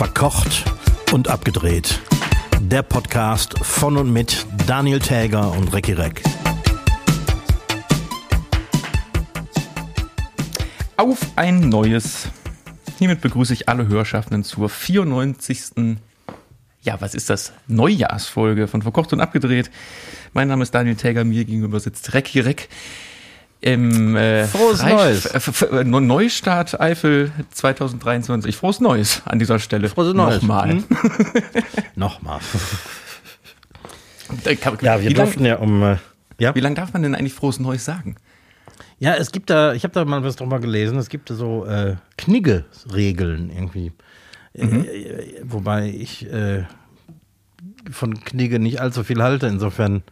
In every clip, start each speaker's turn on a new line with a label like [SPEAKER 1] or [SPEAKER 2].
[SPEAKER 1] Verkocht und abgedreht. Der Podcast von und mit Daniel Täger und Recki Reck.
[SPEAKER 2] Auf ein neues. Hiermit begrüße ich alle Hörschaffenden zur 94. Ja, was ist das? Neujahrsfolge von Verkocht und abgedreht. Mein Name ist Daniel Täger, mir gegenüber sitzt Recki Reck im äh,
[SPEAKER 1] Frohes Neues.
[SPEAKER 2] Äh, Neustart Eifel 2023. Frohes Neues an dieser Stelle.
[SPEAKER 1] Frohes Neues.
[SPEAKER 2] Nochmal.
[SPEAKER 1] Hm? Nochmal.
[SPEAKER 2] Äh,
[SPEAKER 1] Ja, wir
[SPEAKER 2] wie lang-
[SPEAKER 1] durften ja um. Äh, ja?
[SPEAKER 2] Wie lange darf man denn eigentlich frohes Neues sagen?
[SPEAKER 1] ja, es gibt da, ich habe da mal was drüber gelesen, es gibt so äh, Knigge-Regeln irgendwie. Äh, wobei ich äh, von Knigge nicht allzu viel halte, insofern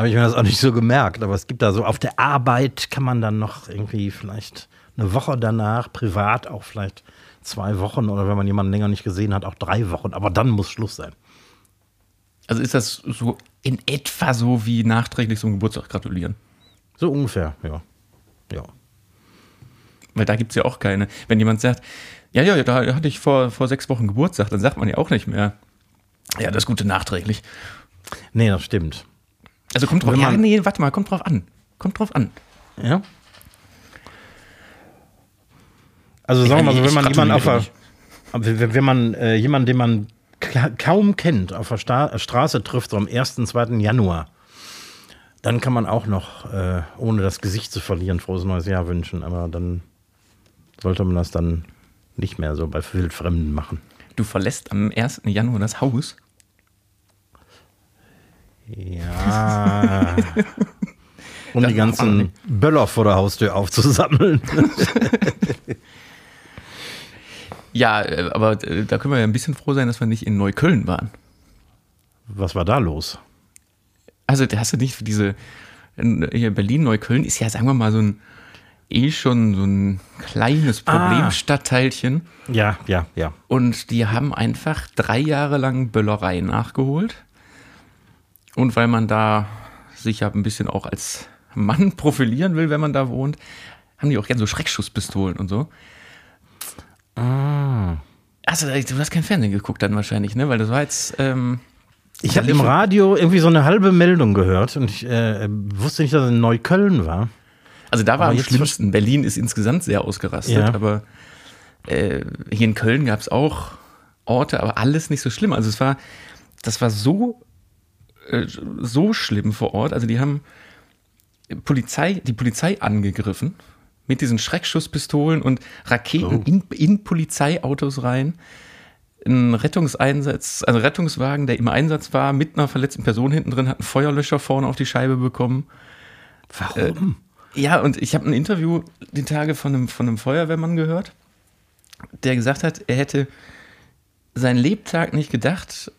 [SPEAKER 1] habe ich mir das auch nicht so gemerkt. Aber es gibt da so, auf der Arbeit kann man dann noch irgendwie vielleicht eine Woche danach, privat auch vielleicht zwei Wochen oder wenn man jemanden länger nicht gesehen hat, auch drei Wochen. Aber dann muss Schluss sein.
[SPEAKER 2] Also ist das so in etwa so wie nachträglich zum Geburtstag gratulieren?
[SPEAKER 1] So ungefähr, ja. Ja.
[SPEAKER 2] Weil da gibt es ja auch keine. Wenn jemand sagt, ja, ja, da hatte ich vor, vor sechs Wochen Geburtstag, dann sagt man ja auch nicht mehr, ja, das Gute nachträglich.
[SPEAKER 1] Nee, das stimmt.
[SPEAKER 2] Also kommt drauf
[SPEAKER 1] Wenn
[SPEAKER 2] an. Ja,
[SPEAKER 1] man-
[SPEAKER 2] nee, warte mal, kommt drauf an. Kommt drauf an.
[SPEAKER 1] Ja. Also sagen wir mal so, wenn man jemanden auf der, wenn, wenn man äh, jemanden, den man kaum kennt, auf der Sta Straße trifft, so am 1., 2. Januar, dann kann man auch noch, äh, ohne das Gesicht zu verlieren, frohes neues Jahr wünschen. Aber dann sollte man das dann nicht mehr so bei Wildfremden machen.
[SPEAKER 2] Du verlässt am 1. Januar das Haus.
[SPEAKER 1] Ja. um
[SPEAKER 2] Das
[SPEAKER 1] die ganzen Böller vor der Haustür aufzusammeln.
[SPEAKER 2] Ja, äh, aber äh, da können wir ja ein bisschen froh sein, dass wir nicht in Neukölln waren.
[SPEAKER 1] Was war da los?
[SPEAKER 2] Also, da hast du nicht diese. in- Hier Berlin-Neukölln ist ja, sagen wir mal, so ein eh schon so ein kleines
[SPEAKER 1] Ah.
[SPEAKER 2] Problemstadtteilchen.
[SPEAKER 1] Ja, ja, ja.
[SPEAKER 2] Und die haben einfach drei Jahre lang Böllerei nachgeholt. Und weil man da sich ja ein bisschen auch als Mann profilieren will, wenn man da wohnt, haben die auch gerne so Schreckschusspistolen und so.
[SPEAKER 1] Ah.
[SPEAKER 2] Also, du hast kein Fernsehen geguckt dann wahrscheinlich, ne? Weil das war jetzt. Ähm,
[SPEAKER 1] Ich habe im Radio irgendwie so eine halbe Meldung gehört und ich äh, wusste nicht, dass es in Neukölln war.
[SPEAKER 2] also da war
[SPEAKER 1] Aber
[SPEAKER 2] am schlimmsten. Berlin ist insgesamt sehr ausgerastet,
[SPEAKER 1] Ja.
[SPEAKER 2] aber äh, hier in Köln gab es auch Orte, aber alles nicht so schlimm. Also es war, das war so, äh, so schlimm vor Ort. Also die haben Polizei, die Polizei angegriffen mit diesen Schreckschusspistolen und Raketen
[SPEAKER 1] Oh.
[SPEAKER 2] in, in Polizeiautos rein. Ein Rettungseinsatz, also Rettungswagen, der im Einsatz war, mit einer verletzten Person hinten drin, hat einen Feuerlöscher vorne auf die Scheibe bekommen.
[SPEAKER 1] Warum?
[SPEAKER 2] Ja, und ich habe ein Interview die Tage von einem, von einem Feuerwehrmann gehört, der gesagt hat, er hätte seinen Lebtag nicht gedacht,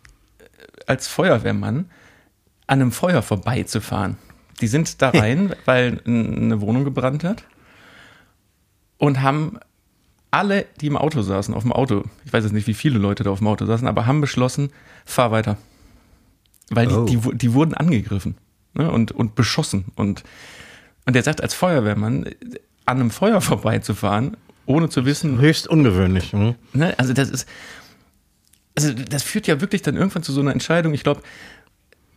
[SPEAKER 2] als Feuerwehrmann an einem Feuer vorbeizufahren. Die sind da rein, weil eine Wohnung gebrannt hat und haben alle, die im Auto saßen, auf dem Auto, ich weiß jetzt nicht, wie viele Leute da auf dem Auto saßen, aber haben beschlossen, fahr weiter. Weil die,
[SPEAKER 1] Oh.
[SPEAKER 2] die, die wurden angegriffen ne, und, und beschossen. Und, und der sagt, als Feuerwehrmann an einem Feuer vorbeizufahren, ohne zu wissen,
[SPEAKER 1] Höchst ungewöhnlich. Hm?
[SPEAKER 2] Ne? Also das ist, also das führt ja wirklich dann irgendwann zu so einer Entscheidung. Ich glaube,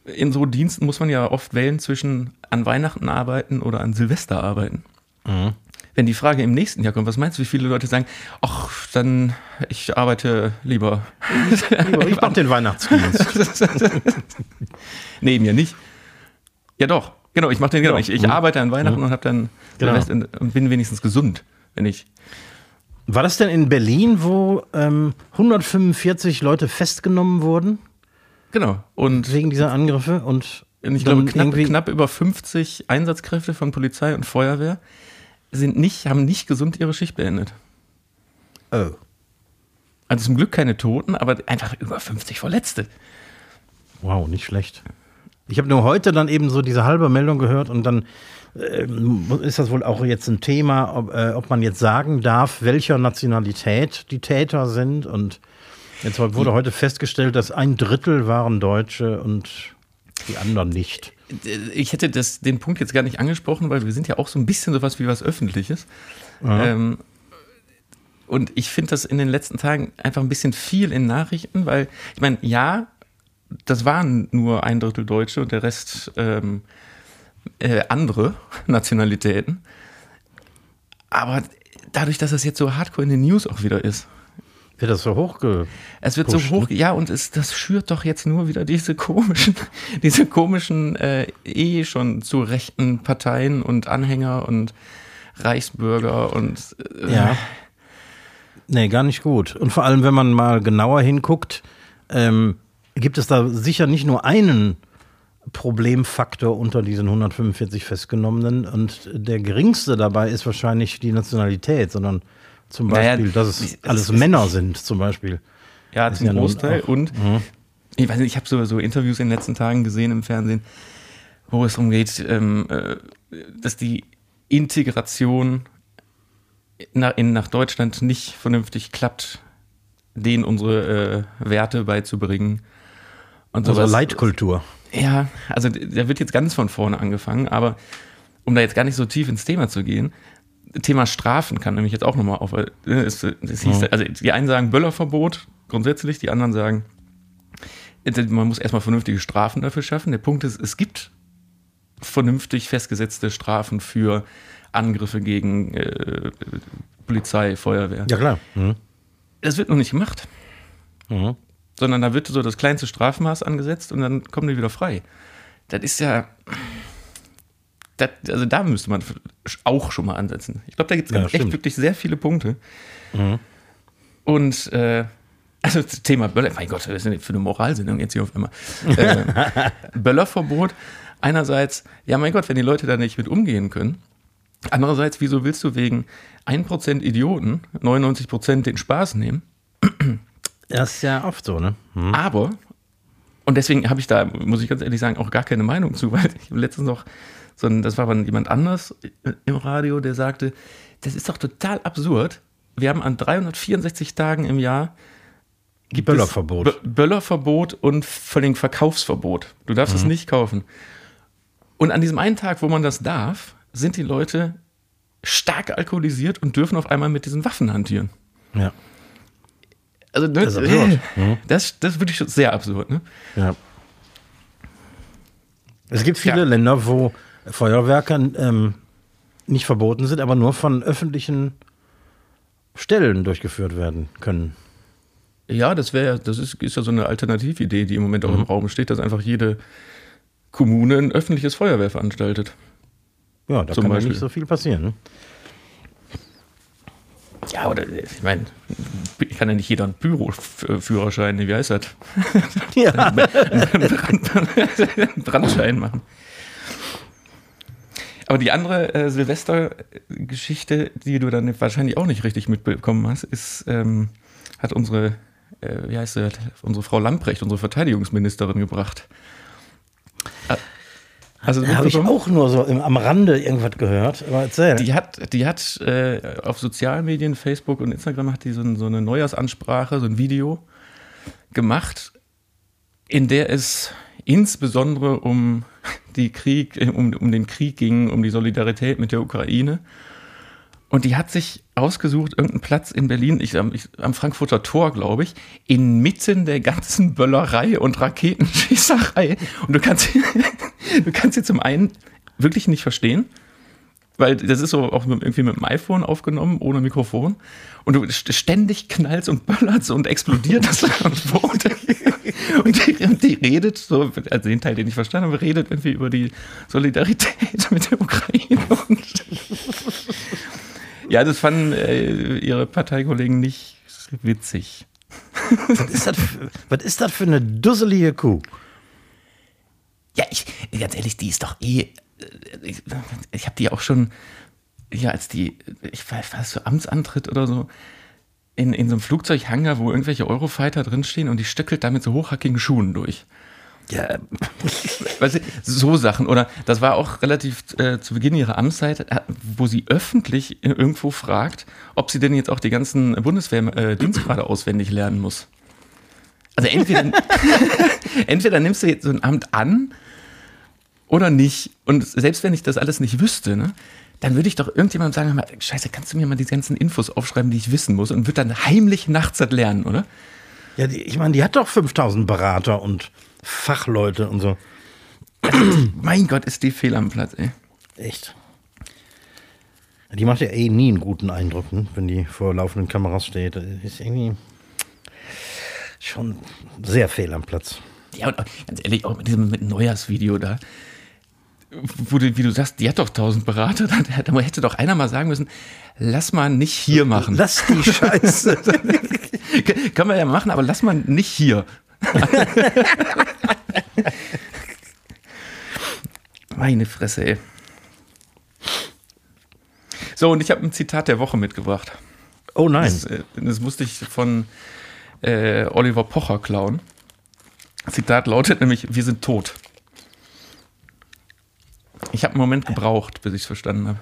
[SPEAKER 2] in so Diensten muss man ja oft wählen zwischen an Weihnachten arbeiten oder an Silvester arbeiten. Wenn die Frage im nächsten Jahr kommt, was meinst du, wie viele Leute sagen, ach, dann ich arbeite lieber.
[SPEAKER 1] Ich mach den Weihnachtsdienst.
[SPEAKER 2] nee, mir nicht. Ja doch, genau, ich mache den genau. Ich, ich arbeite an Weihnachten und habe dann
[SPEAKER 1] Genau.
[SPEAKER 2] Silvester und bin wenigstens gesund, wenn ich.
[SPEAKER 1] War das denn in Berlin, wo ähm, 145 Leute festgenommen wurden
[SPEAKER 2] Genau. Und
[SPEAKER 1] wegen dieser Angriffe? Und
[SPEAKER 2] Und ich glaube, knapp, knapp über 50 Einsatzkräfte von Polizei und Feuerwehr sind nicht, haben nicht gesund ihre Schicht beendet.
[SPEAKER 1] Oh.
[SPEAKER 2] Also zum Glück keine Toten, aber einfach über 50 Verletzte.
[SPEAKER 1] Wow, nicht schlecht. Ich habe nur heute dann eben so diese halbe Meldung gehört und dann ähm, ist das wohl auch jetzt ein Thema, ob, äh, ob man jetzt sagen darf, welcher Nationalität die Täter sind. Und jetzt wurde heute festgestellt, dass ein Drittel waren Deutsche und die anderen nicht.
[SPEAKER 2] Ich hätte das, den Punkt jetzt gar nicht angesprochen, weil wir sind ja auch so ein bisschen sowas wie was Öffentliches. Ähm, Und ich finde das in den letzten Tagen einfach ein bisschen viel in Nachrichten, weil ich meine, ja, das waren nur ein Drittel Deutsche und der Rest ähm, äh, andere Nationalitäten. Aber dadurch, dass es jetzt so hardcore in den News auch wieder ist,
[SPEAKER 1] wird das so hochge.
[SPEAKER 2] Es wird so hoch, ja, und es, das schürt doch jetzt nur wieder diese komischen, diese komischen, äh, eh schon zu rechten Parteien und Anhänger und Reichsbürger und.
[SPEAKER 1] Äh, ja. Nee, gar nicht gut. Und vor allem, wenn man mal genauer hinguckt, ähm, gibt es da sicher nicht nur einen Problemfaktor unter diesen 145 Festgenommenen. Und der geringste dabei ist wahrscheinlich die Nationalität, sondern zum Beispiel, naja, dass es alles es, Männer sind, zum Beispiel.
[SPEAKER 2] Ja, zum Großteil. Und mhm. ich weiß nicht, ich habe so, so Interviews in den letzten Tagen gesehen im Fernsehen, wo es darum geht, ähm, äh, dass die Integration nach, in, nach Deutschland nicht vernünftig klappt, denen unsere äh, Werte beizubringen.
[SPEAKER 1] Und also Leitkultur.
[SPEAKER 2] Ja, also da wird jetzt ganz von vorne angefangen, aber um da jetzt gar nicht so tief ins Thema zu gehen, Thema Strafen kann nämlich jetzt auch nochmal auf. Äh, es, es hieß, ja. Also die einen sagen Böllerverbot grundsätzlich, die anderen sagen, man muss erstmal vernünftige Strafen dafür schaffen. Der Punkt ist, es gibt vernünftig festgesetzte Strafen für Angriffe gegen äh, Polizei, Feuerwehr.
[SPEAKER 1] Ja, klar. Mhm.
[SPEAKER 2] Das wird noch nicht gemacht. Mhm. Sondern da wird so das kleinste Strafmaß angesetzt und dann kommen die wieder frei. Das ist ja. Das, also da müsste man auch schon mal ansetzen. Ich glaube, da gibt es ja, echt wirklich sehr viele Punkte. Mhm. Und äh, also das Thema Böller, mein Gott, was ist denn für eine Moralsendung jetzt hier auf einmal? äh, Böllerverbot. Einerseits, ja mein Gott, wenn die Leute da nicht mit umgehen können. Andererseits, wieso willst du wegen 1% Idioten 99% den Spaß nehmen?
[SPEAKER 1] Das ist ja oft so, ne?
[SPEAKER 2] Hm. Aber, und deswegen habe ich da, muss ich ganz ehrlich sagen, auch gar keine Meinung zu, weil ich letztens noch so ein, das war aber jemand anders im Radio, der sagte, das ist doch total absurd. Wir haben an 364 Tagen im Jahr
[SPEAKER 1] gibt Böllerverbot.
[SPEAKER 2] Böllerverbot und vor allem Verkaufsverbot. Du darfst mhm. es nicht kaufen. Und an diesem einen Tag, wo man das darf, sind die Leute stark alkoholisiert und dürfen auf einmal mit diesen Waffen hantieren.
[SPEAKER 1] Ja.
[SPEAKER 2] Also das, das, ist, äh, mhm. das, das ist wirklich sehr absurd. Ne?
[SPEAKER 1] Ja. Es gibt viele ja. Länder, wo Feuerwerker ähm, nicht verboten sind, aber nur von öffentlichen Stellen durchgeführt werden können.
[SPEAKER 2] Ja, das wäre, das ist, ist ja so eine Alternatividee, die im Moment auch mhm. im Raum steht, dass einfach jede Kommune ein öffentliches Feuerwehr veranstaltet.
[SPEAKER 1] Ja, da kann Beispiel. nicht so viel passieren. Ne?
[SPEAKER 2] Ja, oder ich meine, kann ja nicht jeder einen Büroführerschein, wie heißt das? Ja. einen Brandschein machen. Aber die andere äh, Silvester-Geschichte, die du dann wahrscheinlich auch nicht richtig mitbekommen hast, ist, ähm, hat unsere, äh, wie heißt sie, unsere Frau Lamprecht, unsere Verteidigungsministerin gebracht.
[SPEAKER 1] Also da habe ich auch nur so im, am Rande irgendwas gehört. Aber erzähl.
[SPEAKER 2] Die hat, die hat äh, auf Sozialmedien, Facebook und Instagram hat die so, so eine Neujahrsansprache, so ein Video gemacht, in der es insbesondere um die Krieg, um, um den Krieg ging, um die Solidarität mit der Ukraine. Und die hat sich ausgesucht, irgendeinen Platz in Berlin, ich, ich, am Frankfurter Tor, glaube ich, inmitten der ganzen Böllerei und Raketenschießerei. Und du kannst, du kannst sie zum einen wirklich nicht verstehen, weil das ist so auch irgendwie mit dem iPhone aufgenommen, ohne Mikrofon. Und du ständig knallst und böllerst und explodiert das und, die, und die redet so, also den Teil, den ich verstanden habe, redet irgendwie über die Solidarität mit der Ukraine. Und ja, das fanden äh, ihre Parteikollegen nicht witzig.
[SPEAKER 1] was, ist das für, was ist das für eine dusselige Kuh?
[SPEAKER 2] Ja, ich, ganz ehrlich, die ist doch eh. Äh, ich, ich habe die auch schon, ja, als die, ich weiß, was so Amtsantritt oder so, in, in so einem Flugzeughangar, wo irgendwelche Eurofighter drinstehen und die stöckelt da mit so hochhackigen Schuhen durch. Ja, weißt du, so Sachen. Oder das war auch relativ äh, zu Beginn ihrer Amtszeit, äh, wo sie öffentlich irgendwo fragt, ob sie denn jetzt auch die ganzen Bundeswehrdienstgrade äh, auswendig lernen muss. Also entweder, entweder nimmst du jetzt so ein Amt an oder nicht. Und selbst wenn ich das alles nicht wüsste, ne, dann würde ich doch irgendjemandem sagen, mal, scheiße, kannst du mir mal die ganzen Infos aufschreiben, die ich wissen muss und würde dann heimlich nachts das lernen, oder?
[SPEAKER 1] Ja, die, ich meine, die hat doch 5000 Berater und Fachleute und so.
[SPEAKER 2] Mein Gott, ist die fehl am Platz, ey.
[SPEAKER 1] Echt. Die macht ja eh nie einen guten Eindruck, ne? wenn die vor laufenden Kameras steht. Ist irgendwie schon sehr fehl am Platz.
[SPEAKER 2] Ja, und ganz ehrlich, auch mit diesem mit Neujahrsvideo da, wo du, wie du sagst, die hat doch tausend Berater, da, hätte doch einer mal sagen müssen, lass mal nicht hier machen.
[SPEAKER 1] Lass die Scheiße.
[SPEAKER 2] Können wir ja machen, aber lass mal nicht hier. Meine Fresse, ey. So, und ich habe ein Zitat der Woche mitgebracht.
[SPEAKER 1] oh nein.
[SPEAKER 2] Das, äh, das musste ich von äh, Oliver Pocher klauen. Zitat lautet nämlich: Wir sind tot. Ich habe einen Moment gebraucht, bis ich es verstanden habe.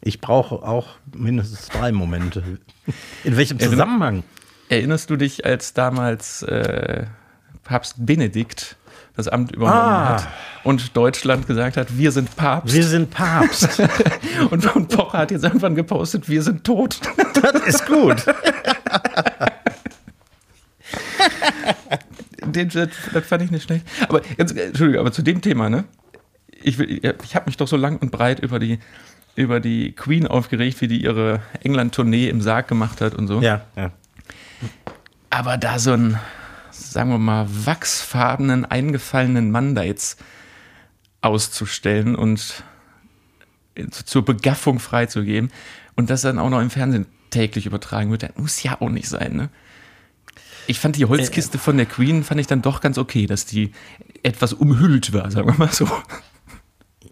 [SPEAKER 1] Ich brauche auch mindestens drei Momente. In welchem Zusammenhang?
[SPEAKER 2] Erinnerst du dich, als damals äh, Papst Benedikt das Amt übernommen
[SPEAKER 1] Ah.
[SPEAKER 2] hat und Deutschland gesagt hat, wir sind Papst?
[SPEAKER 1] Wir sind Papst.
[SPEAKER 2] und, und Pocher hat jetzt irgendwann gepostet, wir sind tot.
[SPEAKER 1] Das ist gut.
[SPEAKER 2] Den, das, fand ich nicht schlecht. Aber jetzt, äh, Entschuldigung, aber zu dem Thema, ne? Ich, will- ich habe mich doch so lang und breit über die, über die Queen aufgeregt, wie die ihre England-Tournee im Sarg gemacht hat und so.
[SPEAKER 1] Ja, ja.
[SPEAKER 2] Aber da so einen, sagen wir mal, wachsfarbenen, eingefallenen Mann da jetzt auszustellen und zur Begaffung freizugeben und das dann auch noch im Fernsehen täglich übertragen wird, das muss ja auch nicht sein, ne? Ich fand die Holzkiste von der Queen, fand ich dann doch ganz okay, dass die etwas umhüllt war, sagen wir mal so.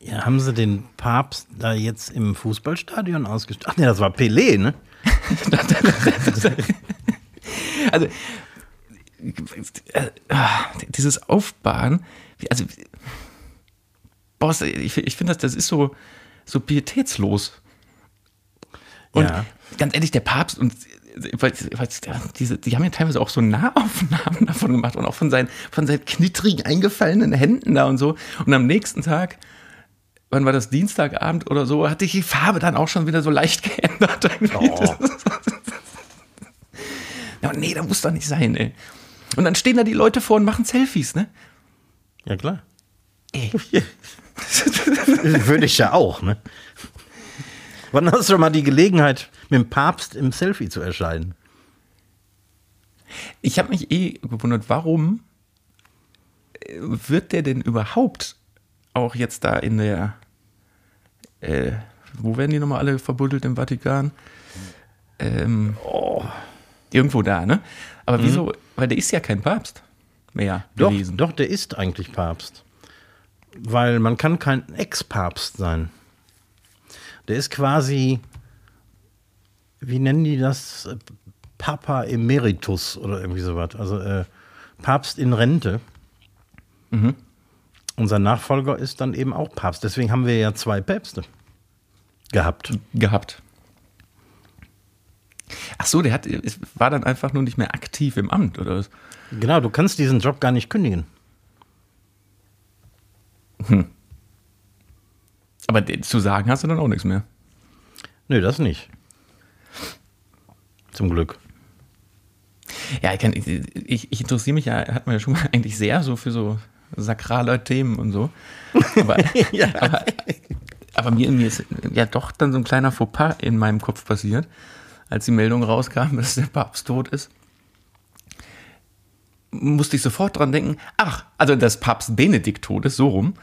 [SPEAKER 1] ja. Haben sie den Papst da jetzt im Fußballstadion ausgestellt? Ach nee, das war Pelé, ne?
[SPEAKER 2] Also, äh, dieses Aufbahren, wie- also, boah, ich, ich finde, das, das ist so, so pietätslos. Und
[SPEAKER 1] Ja.
[SPEAKER 2] ganz ehrlich, der Papst und weil, weil, diese, die haben ja teilweise auch so Nahaufnahmen davon gemacht und auch von seinen, von seinen knittrigen, eingefallenen Händen da und so. Und am nächsten Tag, wann war das Dienstagabend oder so, hat sich die Farbe dann auch schon wieder so leicht geändert.
[SPEAKER 1] Oh.
[SPEAKER 2] Ja, nee, das muss doch nicht sein, ey. Und dann stehen da die Leute vor und machen Selfies, ne?
[SPEAKER 1] Ja, klar.
[SPEAKER 2] Ey.
[SPEAKER 1] Würde ich ja auch, ne? Wann hast du mal die Gelegenheit, mit dem Papst im Selfie zu erscheinen?
[SPEAKER 2] Ich habe mich eh gewundert, warum äh, wird der denn überhaupt auch jetzt da in der, äh, wo werden die nochmal alle verbuddelt im Vatikan? Ähm, Irgendwo da, ne? Aber wieso? Weil der ist ja kein Papst mehr
[SPEAKER 1] Doch,
[SPEAKER 2] gewesen.
[SPEAKER 1] doch, der ist eigentlich Papst. Weil man kann kein Ex-Papst sein. Der ist quasi, wie nennen die das? Papa Emeritus oder irgendwie sowas. Also äh, Papst in Rente. Unser Nachfolger ist dann eben auch Papst. Deswegen haben wir ja zwei Päpste gehabt.
[SPEAKER 2] gehabt. Ach so, der hat, war dann einfach nur nicht mehr aktiv im Amt, oder was?
[SPEAKER 1] Genau, du kannst diesen Job gar nicht kündigen.
[SPEAKER 2] Aber den zu sagen hast du dann auch nichts mehr.
[SPEAKER 1] Nö, das nicht. Zum Glück.
[SPEAKER 2] Ja, ich, kann, ich, ich interessiere mich ja, hat man ja schon mal eigentlich sehr so für so sakrale Themen und so. Aber, aber, aber mir, mir ist ja doch dann so ein kleiner Fauxpas in meinem Kopf passiert, als die Meldung rauskam, dass der Papst tot ist. Musste ich sofort dran denken, ach, also dass Papst Benedikt tot ist, so rum.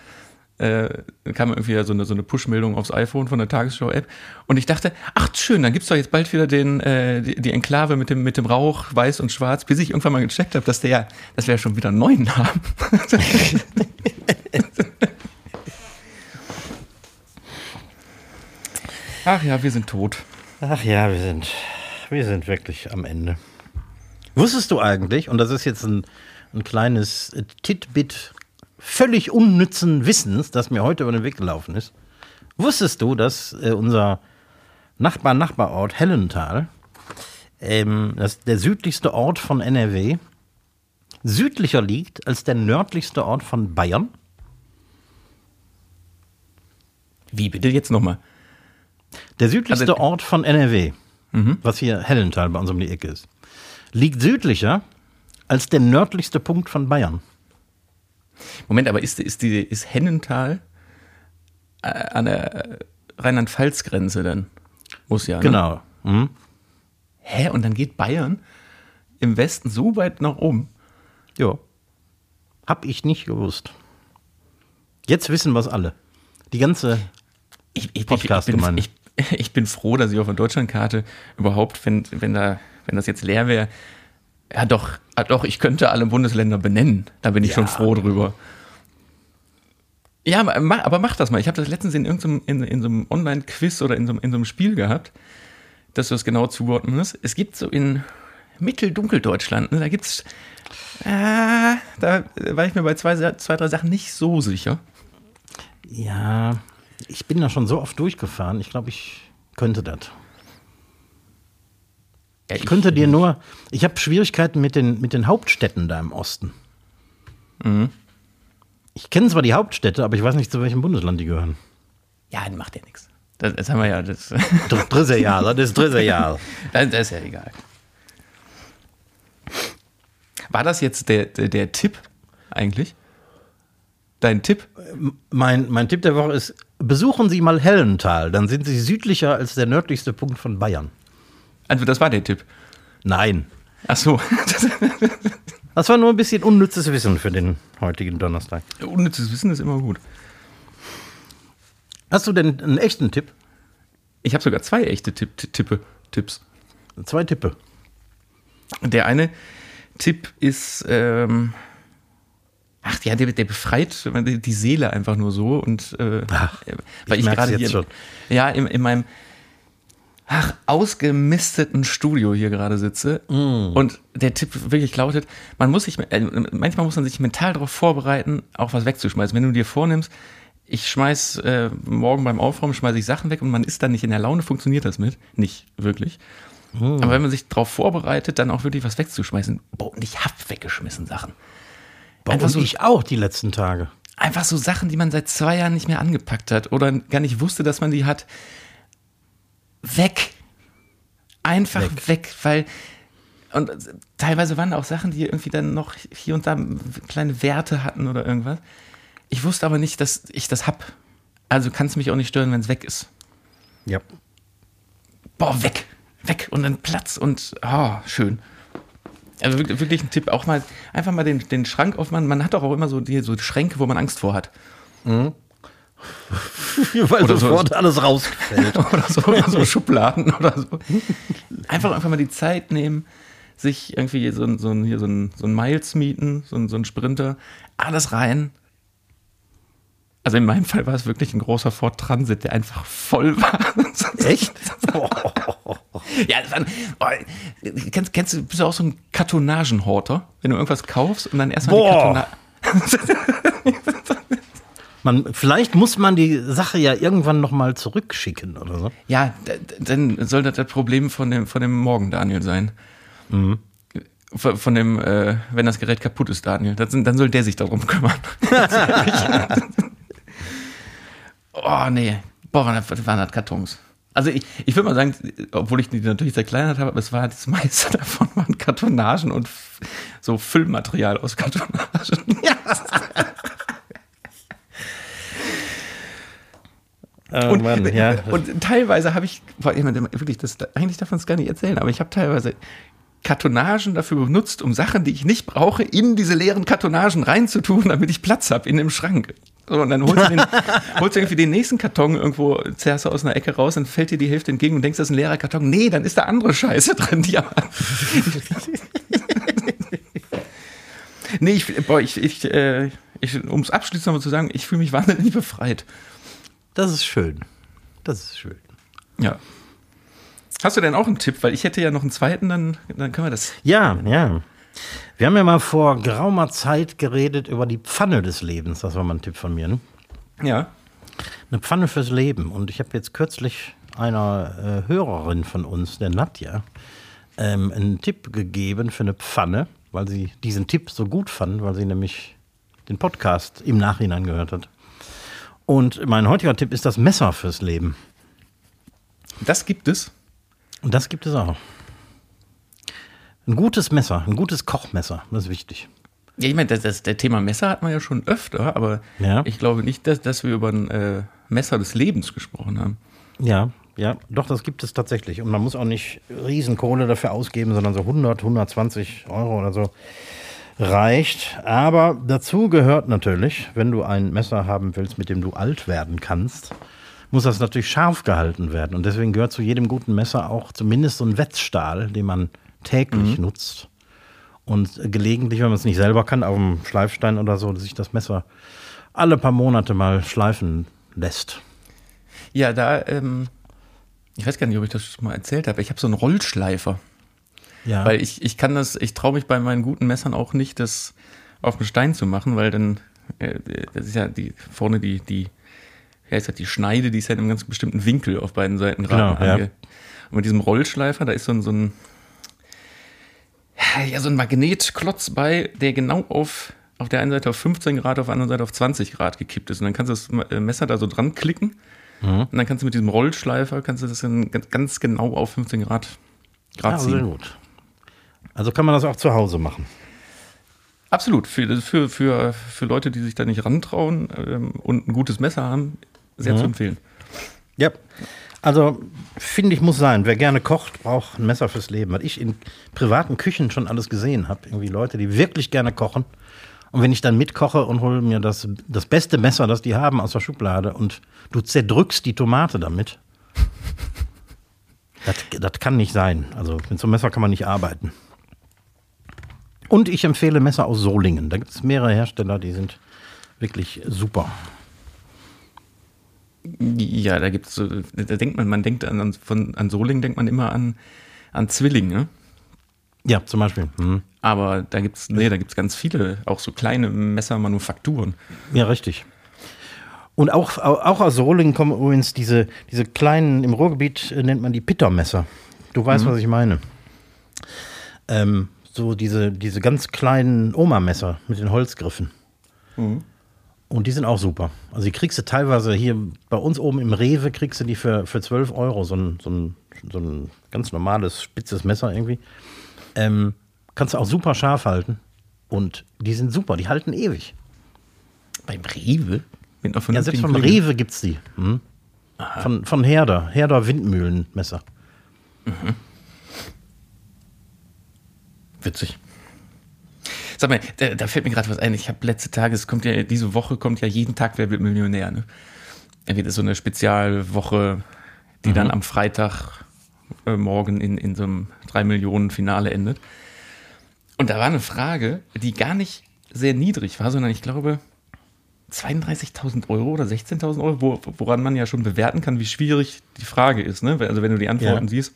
[SPEAKER 2] Äh, kam irgendwie so eine, so eine Push-Meldung aufs iPhone von der Tagesschau-App. Und ich dachte, ach schön, dann gibt's doch jetzt bald wieder den, äh, die, die Enklave mit dem, mit dem Rauch, weiß und schwarz, bis ich irgendwann mal gecheckt habe, dass dass wir ja schon wieder einen neuen haben. ach ja, wir sind tot.
[SPEAKER 1] Ach ja, wir sind, wir sind wirklich am Ende. Wusstest du eigentlich, und das ist jetzt ein, ein kleines Titbit völlig unnützen Wissens, das mir heute über den Weg gelaufen ist, wusstest du, dass äh, unser Nachbar-Nachbarort Hellental, ähm, das der südlichste Ort von NRW, südlicher liegt als der nördlichste Ort von Bayern?
[SPEAKER 2] Wie bitte jetzt nochmal?
[SPEAKER 1] Der südlichste
[SPEAKER 2] Also-
[SPEAKER 1] Ort von NRW, was hier Hellental bei uns um die Ecke ist, liegt südlicher als der nördlichste Punkt von Bayern.
[SPEAKER 2] Moment, aber ist, ist, die, ist Hennental äh, an der Rheinland-Pfalz-Grenze dann? Muss ja. Ne?
[SPEAKER 1] Genau. Mhm.
[SPEAKER 2] Hä? Und dann geht Bayern im Westen so weit nach oben.
[SPEAKER 1] Ja. Hab ich nicht gewusst. Jetzt wissen wir es alle. Die ganze.
[SPEAKER 2] Ich, ich,
[SPEAKER 1] Podcast
[SPEAKER 2] ich, bin,
[SPEAKER 1] gemeint.
[SPEAKER 2] ich, ich bin froh, dass ich auf der Deutschlandkarte überhaupt, wenn, wenn, da, wenn das jetzt leer wäre, ja doch, ah, doch, ich könnte alle Bundesländer benennen. Da bin ich
[SPEAKER 1] Ja.
[SPEAKER 2] schon froh drüber. Ja, aber mach, das mal. Ich habe das letztens in irgendeinem in, in so einem Online-Quiz oder in so, einem- in so einem Spiel gehabt, dass du das genau zuordnen musst. Es gibt so in Mitteldunkeldeutschland, ne, da gibt's äh, da war ich mir bei zwei, zwei, drei Sachen nicht so sicher.
[SPEAKER 1] Ja, ich bin da schon so oft durchgefahren. Ich glaube, ich könnte das.
[SPEAKER 2] Ja,
[SPEAKER 1] Ich könnte dir nur. Ich habe Schwierigkeiten mit den, mit den Hauptstädten da im Osten. Ich kenne zwar die Hauptstädte, aber ich weiß nicht, zu welchem Bundesland die gehören.
[SPEAKER 2] Ja, das macht ja nichts. Das, das haben wir ja. Das,
[SPEAKER 1] Das dritte Jahr, das ist dritte Jahr.
[SPEAKER 2] das, das ist ja egal. War das jetzt der, der, der Tipp eigentlich? Dein Tipp?
[SPEAKER 1] Mein, mein Tipp der Woche ist: Besuchen Sie mal Hellental, dann sind Sie südlicher als der nördlichste Punkt von Bayern.
[SPEAKER 2] Also, das war der Tipp.
[SPEAKER 1] Nein.
[SPEAKER 2] Ach so.
[SPEAKER 1] Das war nur ein bisschen unnützes Wissen für den heutigen Donnerstag.
[SPEAKER 2] Unnützes Wissen ist immer gut.
[SPEAKER 1] Hast du denn einen echten Tipp?
[SPEAKER 2] Ich habe sogar zwei echte Tipp, Tippe, Tipps.
[SPEAKER 1] Zwei Tippe.
[SPEAKER 2] Der eine Tipp ist, ähm, ach ja, der, der befreit die Seele einfach nur so und äh,
[SPEAKER 1] Ach,
[SPEAKER 2] weil
[SPEAKER 1] ich merk's
[SPEAKER 2] gerade
[SPEAKER 1] jetzt
[SPEAKER 2] hier,
[SPEAKER 1] schon.
[SPEAKER 2] ja, in, in meinem ach, ausgemisteten Studio hier gerade sitze
[SPEAKER 1] Mm.
[SPEAKER 2] und der Tipp wirklich lautet, man muss sich, äh, manchmal muss man sich mental darauf vorbereiten, auch was wegzuschmeißen. Wenn du dir vornimmst, ich schmeiß äh, morgen beim Aufräumen schmeiße ich Sachen weg und man ist dann nicht in der Laune, funktioniert das mit, nicht wirklich.
[SPEAKER 1] Mm.
[SPEAKER 2] Aber wenn man sich darauf vorbereitet, dann auch wirklich was wegzuschmeißen, boah, und ich hab weggeschmissen Sachen.
[SPEAKER 1] Bei
[SPEAKER 2] Einfach so-
[SPEAKER 1] ich auch die letzten Tage.
[SPEAKER 2] Einfach so Sachen, die man seit zwei Jahren nicht mehr angepackt hat oder gar nicht wusste, dass man die hat. Weg. Einfach weg,
[SPEAKER 1] Weg.
[SPEAKER 2] weil und teilweise waren auch Sachen, die irgendwie dann noch hier und da kleine Werte hatten oder irgendwas. Ich wusste aber nicht, dass ich das hab. Also kann es mich auch nicht stören, wenn es weg ist.
[SPEAKER 1] Ja.
[SPEAKER 2] boah, weg, weg und dann Platz und oh, schön. Also wirklich, ein Tipp, auch mal einfach mal den, den Schrank aufmachen. Man hat doch auch immer so die so Schränke, wo man Angst vor hat.
[SPEAKER 1] Weil
[SPEAKER 2] Oder so-
[SPEAKER 1] sofort alles rausfällt.
[SPEAKER 2] oder so, oder so Schubladen oder so. Einfach einfach mal die Zeit nehmen, sich irgendwie so, ein- so, hier so ein, so ein Miles mieten, so ein, so ein Sprinter, alles rein. Also in meinem Fall war es wirklich ein großer Ford Transit, der einfach voll war.
[SPEAKER 1] Echt?
[SPEAKER 2] Ja, das war, oh, kennst, kennst du, bist du auch so ein Kartonagenhorter, wenn du irgendwas kaufst und dann erstmal die
[SPEAKER 1] Boah. Man, vielleicht muss man die Sache ja irgendwann noch mal zurückschicken oder so.
[SPEAKER 2] Ja, dann soll das das Problem von dem, von dem Morgen Daniel sein. Von, von dem, äh, wenn das Gerät kaputt ist, Daniel. Sind- dann soll der sich darum kümmern. oh, nee. Boah, das waren das Kartons. Also ich, ich würde mal sagen, obwohl ich die natürlich zerkleinert habe, aber es war das meiste davon waren Kartonagen und so Füllmaterial aus Kartonagen.
[SPEAKER 1] Oh
[SPEAKER 2] Und,
[SPEAKER 1] Mann, ja.
[SPEAKER 2] und teilweise habe ich, boah, ich meine, wirklich, das, eigentlich darf man es gar nicht erzählen, aber ich habe teilweise Kartonagen dafür benutzt, um Sachen, die ich nicht brauche, in diese leeren Kartonagen reinzutun, damit ich Platz habe in dem Schrank. So, und dann holst du, den, holst du irgendwie den nächsten Karton irgendwo, zerrst du aus einer Ecke raus, dann fällt dir die Hälfte entgegen und denkst, das ist ein leerer Karton. Nee, dann ist da andere Scheiße drin, die aber. nee, ich, boah, ich, ich, äh, ich um es abschließend nochmal zu sagen, ich fühle mich wahnsinnig befreit.
[SPEAKER 1] Das ist schön. Das ist schön.
[SPEAKER 2] Ja. Hast du denn auch einen Tipp? Weil ich hätte ja noch einen zweiten, dann, dann können wir das.
[SPEAKER 1] Ja, ja. Wir haben ja mal vor geraumer Zeit geredet über die Pfanne des Lebens. Das war mal ein Tipp von mir. Ne?
[SPEAKER 2] Ja.
[SPEAKER 1] Eine Pfanne fürs Leben. Und ich habe jetzt kürzlich einer äh, Hörerin von uns, der Nadja, ähm, einen Tipp gegeben für eine Pfanne, weil sie diesen Tipp so gut fand, weil sie nämlich den Podcast im Nachhinein gehört hat. Und mein heutiger Tipp ist das Messer fürs Leben.
[SPEAKER 2] Das gibt es.
[SPEAKER 1] Und das gibt es auch. Ein gutes Messer, ein gutes Kochmesser, das ist wichtig.
[SPEAKER 2] Ja, ich meine, das, das, der Thema Messer hat man ja schon öfter, aber
[SPEAKER 1] Ja.
[SPEAKER 2] ich glaube nicht, dass, dass wir über ein äh, Messer des Lebens gesprochen haben.
[SPEAKER 1] Ja, ja, doch, das gibt es tatsächlich. Und man muss auch nicht Riesenkohle dafür ausgeben, sondern so 100, 120 Euro oder so reicht. Aber dazu gehört natürlich, wenn du ein Messer haben willst, mit dem du alt werden kannst, muss das natürlich scharf gehalten werden. Und deswegen gehört zu jedem guten Messer auch zumindest so ein Wetzstahl, den man täglich nutzt. Und gelegentlich, wenn man es nicht selber kann, auf dem Schleifstein oder so, sich das Messer alle paar Monate mal schleifen lässt.
[SPEAKER 2] Ja, da, ähm, ich weiß gar nicht, ob ich das schon mal erzählt habe, ich habe so einen Rollschleifer.
[SPEAKER 1] Ja.
[SPEAKER 2] Weil ich, ich kann das, ich traue mich bei meinen guten Messern auch nicht, das auf dem Stein zu machen, weil dann, äh, das ist ja die, vorne die, die, ja, ist halt die Schneide, die ist ja in einem ganz bestimmten Winkel auf beiden Seiten
[SPEAKER 1] Genau,
[SPEAKER 2] gerade
[SPEAKER 1] ja.
[SPEAKER 2] ange- Und mit diesem Rollschleifer, da ist so ein, so ein, ja, so ein Magnetklotz bei, der genau auf, auf der einen Seite auf 15 Grad, auf der anderen Seite auf 20 Grad gekippt ist. Und dann kannst du das äh, Messer da so dran klicken.
[SPEAKER 1] Mhm.
[SPEAKER 2] Und dann kannst du mit diesem Rollschleifer, kannst du das dann ganz, ganz genau auf 15 Grad, Grad
[SPEAKER 1] Ja,
[SPEAKER 2] ziehen.
[SPEAKER 1] sehr gut. Also kann man das auch zu Hause machen.
[SPEAKER 2] Absolut. Für, für, für, für Leute, die sich da nicht rantrauen ähm, und ein gutes Messer haben, sehr zu empfehlen.
[SPEAKER 1] Ja. Also finde ich, muss sein. Wer gerne kocht, braucht ein Messer fürs Leben. Was ich in privaten Küchen schon alles gesehen habe. Irgendwie Leute, die wirklich gerne kochen. Und wenn ich dann mitkoche und hole mir das, das beste Messer, das die haben, aus der Schublade und du zerdrückst die Tomate damit. Das, das kann nicht sein. Also mit so einem Messer kann man nicht arbeiten. Und ich empfehle Messer aus Solingen. Da gibt es mehrere Hersteller, die sind wirklich super.
[SPEAKER 2] Ja, da gibt's so, da denkt man, man denkt an, von, an Soling denkt man immer an, an Zwillinge.
[SPEAKER 1] Ja, zum Beispiel. Mhm.
[SPEAKER 2] Aber da gibt's, nee, da gibt's ganz viele, auch so kleine Messermanufakturen.
[SPEAKER 1] Ja, richtig. Und auch, au- auch aus Solingen kommen übrigens diese, diese kleinen, im Ruhrgebiet nennt man die Pittermesser. Du weißt, was ich meine. Ähm, so diese, diese ganz kleinen Oma-Messer mit den Holzgriffen. Und die sind auch super. Also die kriegst du teilweise hier bei uns oben im Rewe, kriegst du die für, für 12 Euro, so ein, so, ein, so ein ganz normales, spitzes Messer irgendwie. Ähm, kannst du auch super scharf halten. Und die sind super, die halten ewig.
[SPEAKER 2] Beim Rewe?
[SPEAKER 1] Ja, selbst vom. Rewe gibt's die. Hm? Von, von Herder. Herder Windmühlenmesser.
[SPEAKER 2] Witzig. Sag mal, da, da fällt mir gerade was ein. Ich habe letzte Tage, es kommt ja, diese Woche kommt ja jeden Tag Wer wird Millionär, ne? Entweder so eine Spezialwoche, die dann am Freitag äh, morgen in, in so einem 3 Millionen Finale endet. Und da war eine Frage, die gar nicht sehr niedrig war, sondern ich glaube 32.000 Euro oder 16.000 Euro, wo, woran man ja schon bewerten kann, wie schwierig die Frage ist. Ne? Also wenn du die Antworten
[SPEAKER 1] Ja.
[SPEAKER 2] siehst.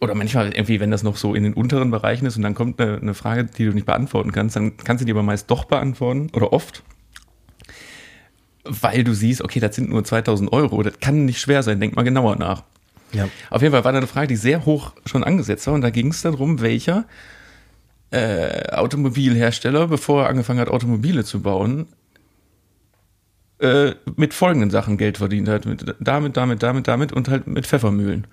[SPEAKER 2] Oder manchmal irgendwie, wenn das noch so in den unteren Bereichen ist und dann kommt eine, eine Frage, die du nicht beantworten kannst, dann kannst du die aber meist doch beantworten oder oft. Weil du siehst, okay, das sind nur 2000 Euro, das kann nicht schwer sein, denk mal genauer nach.
[SPEAKER 1] Ja.
[SPEAKER 2] Auf jeden Fall war da eine Frage, die sehr hoch schon angesetzt war und da ging es darum, welcher äh, Automobilhersteller, bevor er angefangen hat, Automobile zu bauen, äh, mit folgenden Sachen Geld verdient hat. Mit, damit, damit, damit, damit und halt mit Pfeffermühlen.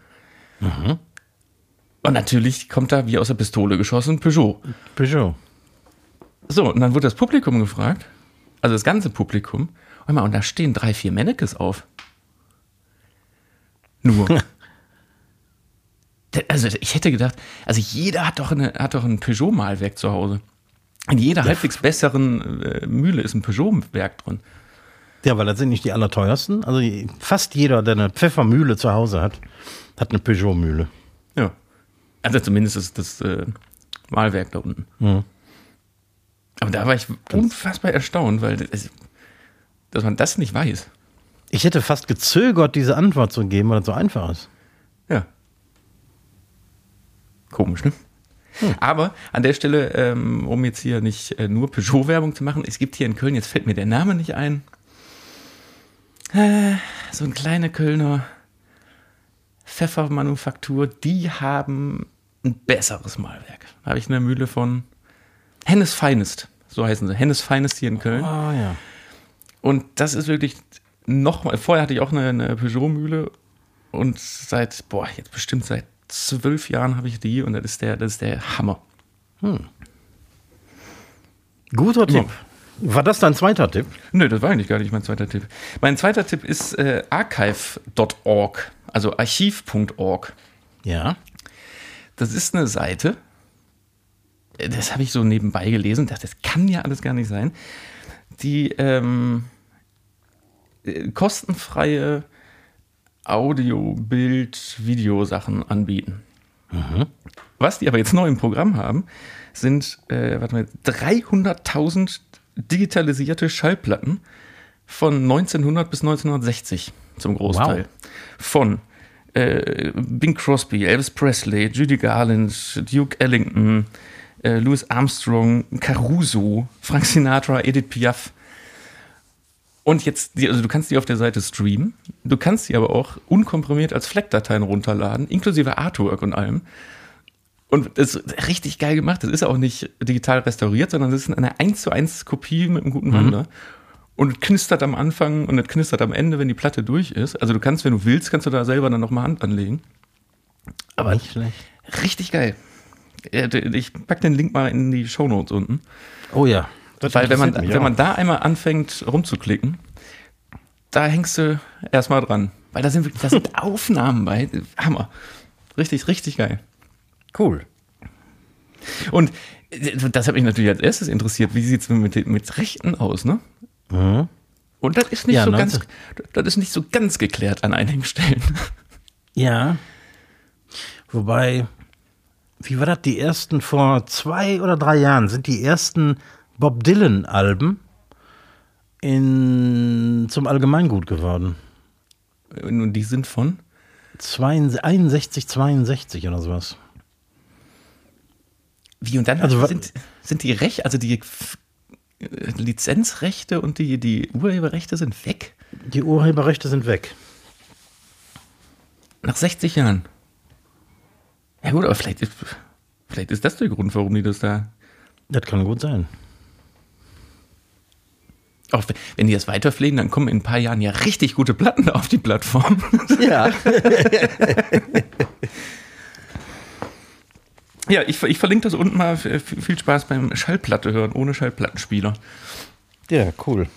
[SPEAKER 2] Und natürlich kommt da wie aus der Pistole geschossen Peugeot.
[SPEAKER 1] Peugeot.
[SPEAKER 2] So, und dann wurde das Publikum gefragt, also das ganze Publikum, und, mal, und da stehen drei, vier Mannekes auf. Nur. also ich hätte gedacht, also jeder hat doch, eine, hat doch ein Peugeot-Malwerk zu Hause. In jeder halbwegs besseren äh, Mühle ist ein Peugeot-Werk drin.
[SPEAKER 1] Ja, weil das sind nicht die allerteuersten. Also fast jeder, der eine Pfeffermühle zu Hause hat, hat eine Peugeot-Mühle.
[SPEAKER 2] Also zumindest ist das äh, Malwerk da unten. Aber da war ich unfassbar erstaunt, weil das, dass man das nicht weiß.
[SPEAKER 1] Ich hätte fast gezögert, diese Antwort zu geben, weil das so einfach ist.
[SPEAKER 2] Ja. Komisch, ne? Aber an der Stelle, ähm, um jetzt hier nicht äh, nur Peugeot-Werbung zu machen, es gibt hier in Köln, jetzt fällt mir der Name nicht ein, äh, so eine kleine Kölner Pfeffermanufaktur, die haben ein besseres Malwerk. Da habe ich eine Mühle von Hennes Finest, so heißen sie. Hennes Finest hier in Köln.
[SPEAKER 1] Ah ja.
[SPEAKER 2] Und das ist wirklich nochmal, vorher hatte ich auch eine, eine Peugeot-Mühle und seit, boah, jetzt bestimmt seit zwölf Jahren habe ich die und das ist der, das ist der Hammer.
[SPEAKER 1] Guter Tipp. War das dein zweiter Tipp?
[SPEAKER 2] Nö, das war eigentlich gar nicht mein zweiter Tipp. Mein zweiter Tipp ist äh, archive.org, also archiv.org.
[SPEAKER 1] Ja.
[SPEAKER 2] Das ist eine Seite, äh, das habe ich so nebenbei gelesen, dachte, das kann ja alles gar nicht sein, die ähm, äh, kostenfreie Audio, Bild, Videosachen anbieten. Was die aber jetzt neu im Programm haben, sind äh, warte mal, 300.000 digitalisierte Schallplatten von 1900 bis 1960 zum Großteil.
[SPEAKER 1] Wow.
[SPEAKER 2] Von äh, Bing Crosby, Elvis Presley, Judy Garland, Duke Ellington, äh, Louis Armstrong, Caruso, Frank Sinatra, Edith Piaf. Und jetzt, also du kannst die auf der Seite streamen, du kannst sie aber auch unkomprimiert als FLAC-Dateien runterladen, inklusive Artwork und allem. Und das ist richtig geil gemacht. Das ist auch nicht digital restauriert, sondern das ist eine 1 zu 1 Kopie mit einem guten Wandler. Und es knistert am Anfang und es knistert am Ende, wenn die Platte durch ist. Also du kannst, wenn du willst, kannst du da selber dann nochmal Hand anlegen. Aber
[SPEAKER 1] Nicht schlecht.
[SPEAKER 2] richtig geil. Äh, Ich pack den Link mal in die Shownotes unten.
[SPEAKER 1] Oh ja. Das
[SPEAKER 2] Weil wenn man, wenn
[SPEAKER 1] auch.
[SPEAKER 2] man da einmal anfängt rumzuklicken, da hängst du erstmal dran. Weil da sind, wirklich- da sind Aufnahmen bei. Hammer. Richtig, richtig geil.
[SPEAKER 1] Cool.
[SPEAKER 2] Und äh, das hat mich natürlich als erstes interessiert. Wie sieht es mit, mit Rechten aus, ne?
[SPEAKER 1] Mhm.
[SPEAKER 2] Und das ist nicht
[SPEAKER 1] Ja,
[SPEAKER 2] so
[SPEAKER 1] 19
[SPEAKER 2] ganz, das ist nicht so ganz geklärt an einigen Stellen.
[SPEAKER 1] Ja. Wobei, wie war das? Die ersten vor zwei oder drei Jahren sind die ersten Bob Dylan-Alben in, zum Allgemeingut geworden.
[SPEAKER 2] Und die sind von?
[SPEAKER 1] 62, 61, 62 oder sowas.
[SPEAKER 2] Wie und dann
[SPEAKER 1] Also
[SPEAKER 2] sind, sind die Rechte, also die äh, Lizenzrechte und die, die Urheberrechte sind weg?
[SPEAKER 1] Die Urheberrechte sind weg.
[SPEAKER 2] Nach 60 Jahren. Ja gut, aber vielleicht ist, vielleicht ist das der Grund, warum die das da.
[SPEAKER 1] Das kann gut sein.
[SPEAKER 2] Auch wenn die das weiterpflegen, dann kommen in ein paar Jahren ja richtig gute Platten auf die Plattform.
[SPEAKER 1] Ja.
[SPEAKER 2] ja, ich, ich verlinke das unten mal. Viel Spaß beim Schallplatte hören, ohne Schallplattenspieler.
[SPEAKER 1] ja, cool.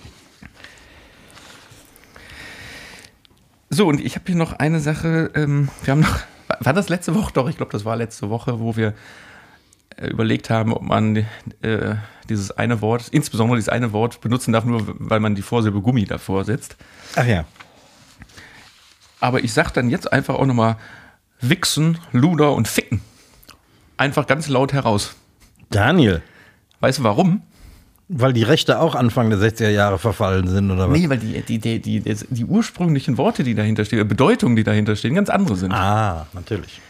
[SPEAKER 2] So, und ich habe hier noch eine Sache. Ähm, wir haben noch. war- das letzte Woche? Doch, ich glaube, das war letzte Woche, wo wir äh, überlegt haben, ob man äh, dieses eine Wort, insbesondere dieses eine Wort, benutzen darf, nur weil man die Vorsilbe Gummi davor setzt.
[SPEAKER 1] Ach ja.
[SPEAKER 2] Aber ich sag dann jetzt einfach auch nochmal Wichsen, Luder und Ficken. Einfach ganz laut heraus.
[SPEAKER 1] Daniel,
[SPEAKER 2] Weißt du warum?
[SPEAKER 1] weil die Rechte auch Anfang der 60er Jahre verfallen sind, oder was?
[SPEAKER 2] Nee, weil die, die, die, die, die, ursprünglichen Worte, die dahinter stehen, Bedeutungen, die dahinter stehen, ganz andere sind.
[SPEAKER 1] Ah, natürlich.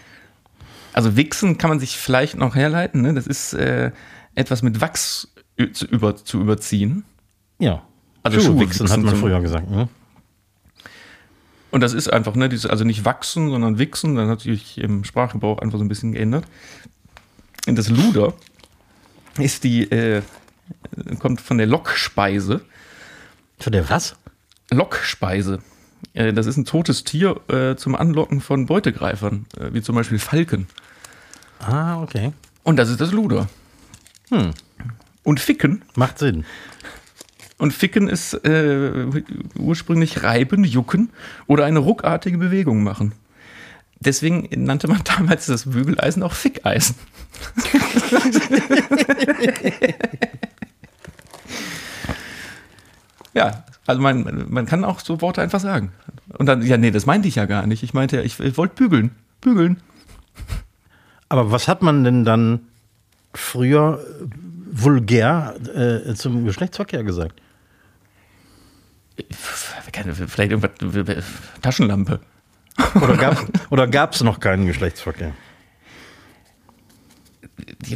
[SPEAKER 2] Also Wichsen kann man sich vielleicht noch herleiten. Ne? Das ist äh, etwas mit Wachs zu, über, zu überziehen.
[SPEAKER 1] Ja.
[SPEAKER 2] Also
[SPEAKER 1] Schuhwichsen
[SPEAKER 2] Schuhwichsen
[SPEAKER 1] hat man früher gesagt. Ne?
[SPEAKER 2] Und das ist einfach, ne, dieses, also nicht wachsen, sondern wichsen. Das hat sich im Sprachgebrauch einfach so ein bisschen geändert. Und das Luder ist die, äh, kommt von der Lockspeise.
[SPEAKER 1] Für der was?
[SPEAKER 2] Lockspeise. Äh, das ist ein totes Tier äh, zum Anlocken von Beutegreifern, äh, wie zum Beispiel Falken.
[SPEAKER 1] Ah, okay.
[SPEAKER 2] Und das ist das Luder.
[SPEAKER 1] Hm.
[SPEAKER 2] Und Ficken.
[SPEAKER 1] Macht Sinn.
[SPEAKER 2] Und Ficken ist äh, ursprünglich reiben, jucken oder eine ruckartige Bewegung machen. Deswegen nannte man damals das Bügeleisen auch Fickeisen. ja, also man, man kann auch so Worte einfach sagen. Und dann, ja, nee, das meinte ich ja gar nicht. Ich meinte, ja, ich, ich wollte bügeln. Bügeln.
[SPEAKER 1] Aber was hat man denn dann früher äh, vulgär äh, zum Geschlechtsverkehr gesagt?
[SPEAKER 2] Vielleicht irgendwas, Taschenlampe.
[SPEAKER 1] Oder gab oder gab's noch keinen Geschlechtsverkehr?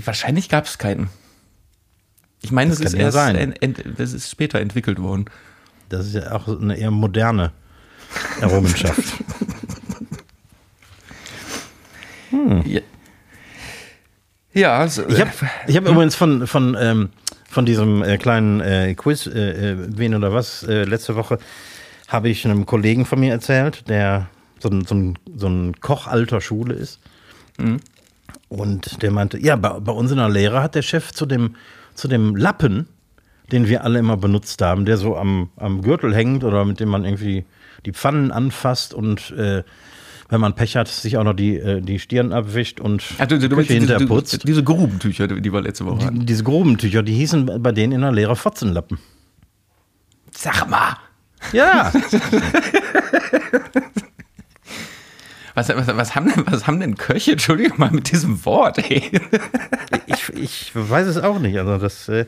[SPEAKER 2] Wahrscheinlich gab es keinen. Ich meine, das,
[SPEAKER 1] Das
[SPEAKER 2] ist
[SPEAKER 1] ja
[SPEAKER 2] erst
[SPEAKER 1] sein.
[SPEAKER 2] ent, ent, das ist später entwickelt worden.
[SPEAKER 1] Das ist ja auch eine eher moderne Errungenschaft.
[SPEAKER 2] Ja, ja also,
[SPEAKER 1] Ich habe ich hab übrigens von, von, ähm, von diesem äh, kleinen äh, Quiz, äh, äh, wen oder was, äh, letzte Woche habe ich einem Kollegen von mir erzählt, der so ein, so ein, so ein Koch alter Schule ist. Und der meinte, ja, bei, bei uns in der Lehre hat der Chef zu dem, zu dem Lappen, den wir alle immer benutzt haben, der so am, am Gürtel hängt oder mit dem man irgendwie die Pfannen anfasst und äh, wenn man Pech hat, sich auch noch die, äh, die Stirn abwischt und
[SPEAKER 2] Ach, du, du, du,
[SPEAKER 1] hinterputzt.
[SPEAKER 2] diese, diese Grubentücher, die wir letzte Woche hatten.
[SPEAKER 1] Die, diese groben Tücher, die hießen bei denen in der Lehre Fotzenlappen.
[SPEAKER 2] Sag mal,
[SPEAKER 1] Ja,
[SPEAKER 2] was, was, was, haben, denn- was haben denn Köche, Entschuldigung mal, mit diesem Wort, ey?
[SPEAKER 1] ich, ich weiß es auch nicht. Also das äh,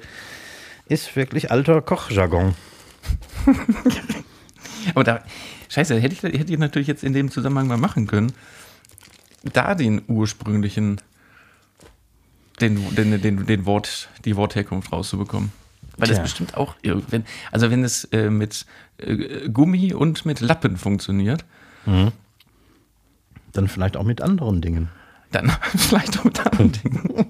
[SPEAKER 1] ist wirklich alter Kochjargon.
[SPEAKER 2] Aber da, scheiße, hätte ich, hätte ich natürlich jetzt in dem Zusammenhang mal machen können, da den ursprünglichen, den, den, den, den Wort, die Wortherkunft rauszubekommen. Weil das
[SPEAKER 1] Tja.
[SPEAKER 2] bestimmt auch irgendwann, also wenn es äh, mit äh, Gummi und mit Lappen funktioniert,
[SPEAKER 1] Dann vielleicht auch mit anderen Dingen.
[SPEAKER 2] dann vielleicht auch mit anderen Dingen.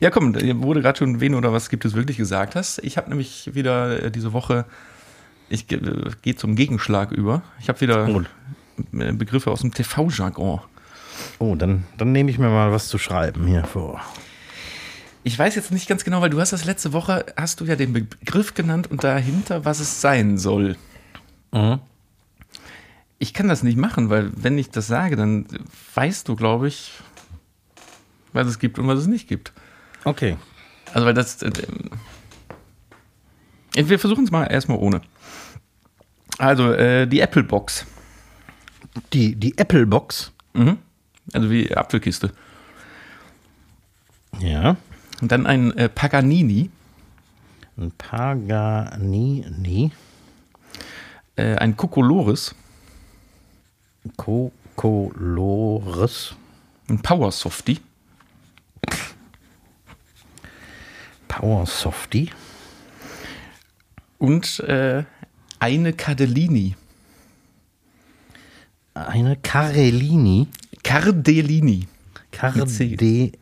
[SPEAKER 2] Ja, komm, wurde gerade schon wen oder was gibt es wirklich gesagt hast. Ich habe nämlich wieder äh, diese Woche, ich äh, gehe zum Gegenschlag über. Ich habe wieder
[SPEAKER 1] Oh.
[SPEAKER 2] äh, Begriffe aus dem TV-Jargon.
[SPEAKER 1] Oh, dann, dann nehme ich mir mal was zu schreiben hier vor.
[SPEAKER 2] Ich weiß jetzt nicht ganz genau, weil du hast das letzte Woche, hast du ja den Begriff genannt und dahinter, was es sein soll.
[SPEAKER 1] Mhm.
[SPEAKER 2] Ich kann das nicht machen, weil wenn ich das sage, dann weißt du, glaube ich, was es gibt und was es nicht gibt.
[SPEAKER 1] Okay.
[SPEAKER 2] Also weil das. Äh, äh, wir versuchen es mal erstmal ohne. Also äh, die Apple Box.
[SPEAKER 1] Die, die Apple Box.
[SPEAKER 2] Mhm. Also wie Apfelkiste.
[SPEAKER 1] Ja.
[SPEAKER 2] Und dann ein äh, Paganini,
[SPEAKER 1] Ein Paganini.
[SPEAKER 2] äh, ein Kokolores,
[SPEAKER 1] Kokolores.
[SPEAKER 2] ein Power Softie,
[SPEAKER 1] Power Softie.
[SPEAKER 2] und äh, eine Cardellini.
[SPEAKER 1] Eine Carellini.
[SPEAKER 2] Cardellini.
[SPEAKER 1] Cardellini.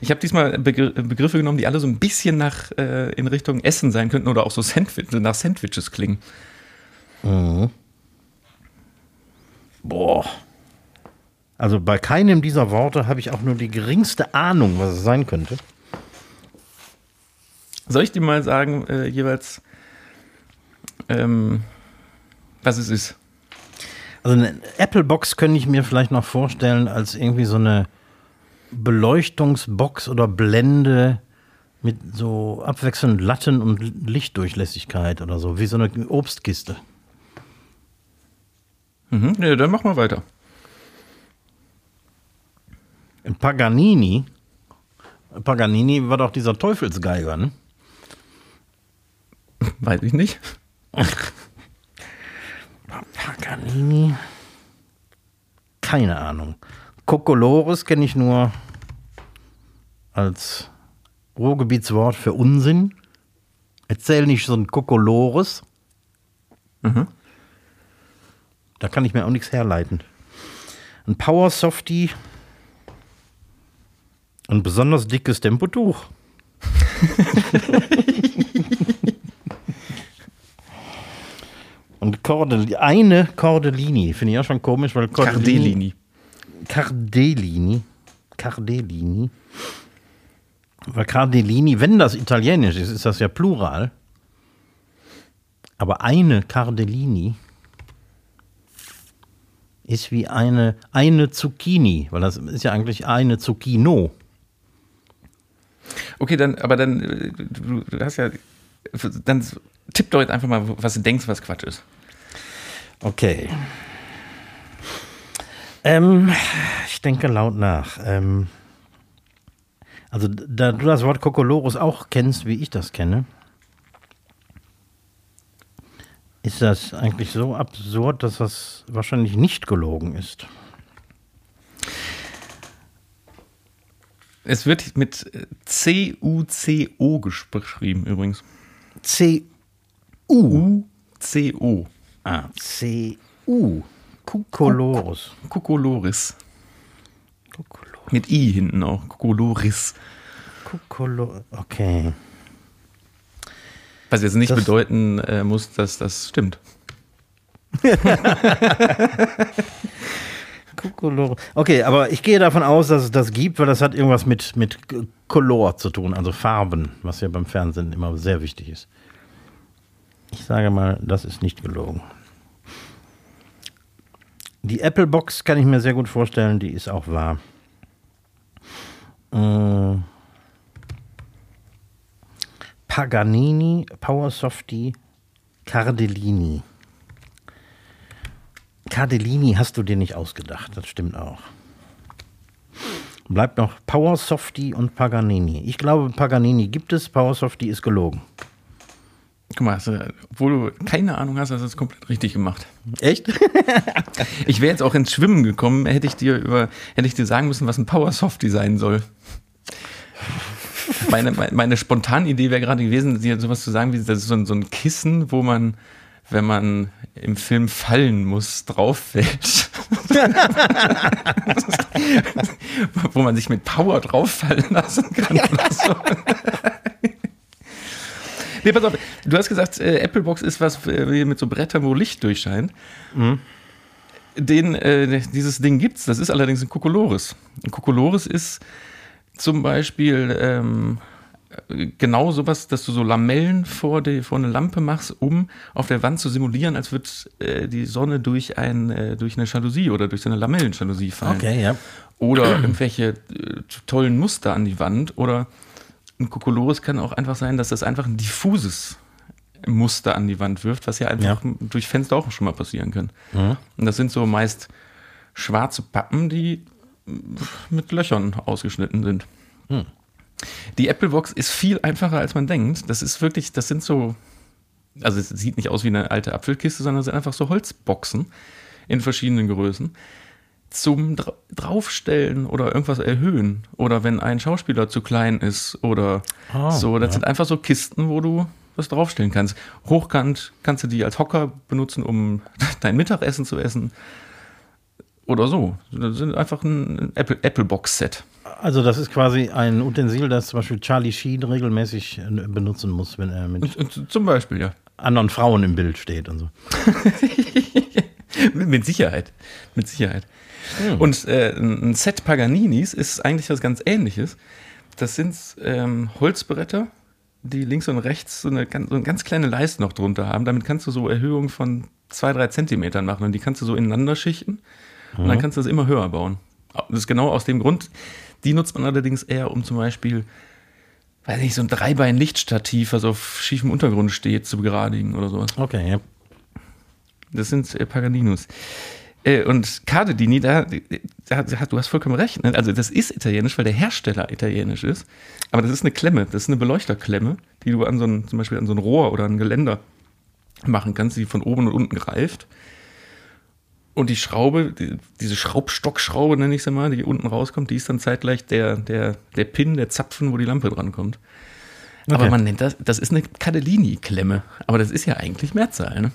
[SPEAKER 2] Ich habe diesmal Begr Begriffe genommen, die alle so ein bisschen nach äh, in Richtung Essen sein könnten oder auch so Sandwich, nach Sandwiches klingen.
[SPEAKER 1] Boah. Also bei keinem dieser Worte habe ich auch nur die geringste Ahnung, was es sein könnte.
[SPEAKER 2] Soll ich dir mal sagen, äh, jeweils, ähm, was es ist?
[SPEAKER 1] Also eine Apple Box könnte ich mir vielleicht noch vorstellen als irgendwie so eine Beleuchtungsbox oder Blende mit so abwechselnd Latten und Lichtdurchlässigkeit oder so, wie so eine Obstkiste.
[SPEAKER 2] Mhm, ja, dann mach mal weiter.
[SPEAKER 1] Paganini. Paganini war doch dieser Teufelsgeiger, ne?
[SPEAKER 2] Weiß ich nicht.
[SPEAKER 1] Paganini. Keine Ahnung. Kokolores kenne ich nur als Ruhrgebietswort für Unsinn. Erzähl nicht so ein Kokolores.
[SPEAKER 2] Mhm.
[SPEAKER 1] Da kann ich mir auch nichts herleiten. Ein Power Softie. Ein besonders dickes Tempotuch. Und Cordel eine Cordellini. Finde ich auch schon komisch, weil
[SPEAKER 2] Cardellini.
[SPEAKER 1] Cardellini. Cardellini. Weil Cardellini, wenn das italienisch ist, ist das ja Plural. Aber eine Cardellini ist wie eine, eine Zucchini, weil das ist ja eigentlich eine Zucchino.
[SPEAKER 2] Okay, dann, aber dann, äh, du, du hast ja, dann tipp doch jetzt einfach mal, was du denkst, was Quatsch ist.
[SPEAKER 1] Okay. Ähm, ich denke laut nach. Ähm, also, da du das Wort Kokolores auch kennst, wie ich das kenne, ist das eigentlich so absurd, dass das wahrscheinlich nicht gelogen ist.
[SPEAKER 2] Es wird mit C-U-C-O geschrieben übrigens.
[SPEAKER 1] C-U.
[SPEAKER 2] U-C-O.
[SPEAKER 1] Ah, C-U. Kokolores.
[SPEAKER 2] Kokolores. Mit I hinten auch. Kokolores.
[SPEAKER 1] Kokolo. Okay.
[SPEAKER 2] Was jetzt nicht
[SPEAKER 1] Das-
[SPEAKER 2] bedeuten äh, muss, dass das stimmt.
[SPEAKER 1] Okay, aber ich gehe davon aus, dass es das gibt, weil das hat irgendwas mit, mit Color zu tun, also Farben, was ja beim Fernsehen immer sehr wichtig ist. Ich sage mal, das ist nicht gelogen. Die Apple Box kann ich mir sehr gut vorstellen, die ist auch wahr. Äh, Paganini, Power Softie, Cardellini. Cardellini hast du dir nicht ausgedacht, das stimmt auch. Bleibt noch Power Softie und Paganini. Ich glaube, Paganini gibt es, Power Softie ist gelogen.
[SPEAKER 2] Guck mal, also, obwohl du keine Ahnung hast, hast du das komplett richtig gemacht.
[SPEAKER 1] Echt?
[SPEAKER 2] Ich wäre jetzt auch ins Schwimmen gekommen, hätte ich dir über, hätte ich dir sagen müssen, was ein Power Softie sein soll. Meine, meine, meine spontane Idee wäre gerade gewesen, dir sowas zu sagen, wie das ist so ein, so ein Kissen, wo man, wenn man im Film fallen muss, drauf fällt. wo man sich mit Power drauf fallen lassen kann oder so. Nee, pass auf, du hast gesagt, äh, Apple Box ist was äh, mit so Brettern, wo Licht durchscheint. Den, äh, dieses Ding gibt's, das ist allerdings ein Kokolores. Ein Kokolores ist zum Beispiel ähm, genau sowas, dass du so Lamellen vor, die, vor eine Lampe machst, um auf der Wand zu simulieren, als würde äh, die Sonne durch, ein, äh, durch eine Jalousie oder durch so eine Lamellenjalousie fallen
[SPEAKER 1] Okay, ja.
[SPEAKER 2] oder irgendwelche äh, tollen Muster an die Wand oder ein Kokolores kann auch einfach sein, dass das einfach ein diffuses Muster an die Wand wirft, was ja einfach durch Fenster auch schon mal passieren kann. Und das sind so meist schwarze Pappen, die mit Löchern ausgeschnitten sind. Die Apple Box ist viel einfacher, als man denkt. Das ist wirklich, das sind so, also es sieht nicht aus wie eine alte Apfelkiste, sondern es sind einfach so Holzboxen in verschiedenen Größen zum Dra draufstellen oder irgendwas erhöhen oder wenn ein Schauspieler zu klein ist oder
[SPEAKER 1] Ah,
[SPEAKER 2] so, das
[SPEAKER 1] ja.
[SPEAKER 2] sind einfach so Kisten, wo du was draufstellen kannst. Hochkant kannst du die als Hocker benutzen, um dein Mittagessen zu essen oder so. Das sind einfach ein Apple, Apple Box Set.
[SPEAKER 1] Also das ist quasi ein Utensil, das zum Beispiel Charlie Sheen regelmäßig benutzen muss, wenn er mit
[SPEAKER 2] Zum Beispiel, ja.
[SPEAKER 1] anderen Frauen im Bild steht und so.
[SPEAKER 2] Mit Sicherheit. Mit Sicherheit. Und äh, ein Set Paganinis ist eigentlich was ganz ähnliches. Das sind ähm, Holzbretter, die links und rechts so eine, ganz- so eine ganz kleine Leiste noch drunter haben. Damit kannst du so Erhöhungen von zwei, drei Zentimetern machen und die kannst du so ineinander schichten und dann kannst du das immer höher bauen. Das ist genau aus dem Grund. Die nutzt man allerdings eher, um zum Beispiel, weiß nicht, so ein Dreibein-Lichtstativ, was auf schiefem Untergrund steht, zu begradigen oder sowas.
[SPEAKER 1] Okay, ja.
[SPEAKER 2] Das sind äh, Paganinos. Äh, und Cardellini, da, da, da, du hast vollkommen recht. Ne? Also das ist italienisch, weil der Hersteller italienisch ist. Aber das ist eine Klemme, das ist eine Beleuchterklemme, die du an so ein, zum Beispiel an so ein Rohr oder ein Geländer machen kannst, die von oben und unten greift. Und die Schraube, die, diese Schraubstockschraube nenne ich sie mal, die unten rauskommt, die ist dann zeitgleich der, der, der Pin, der Zapfen, wo die Lampe drankommt. Aber
[SPEAKER 1] Okay.
[SPEAKER 2] man nennt das, das ist eine Cardellini-Klemme. Aber das ist ja eigentlich Mehrzahl, ne?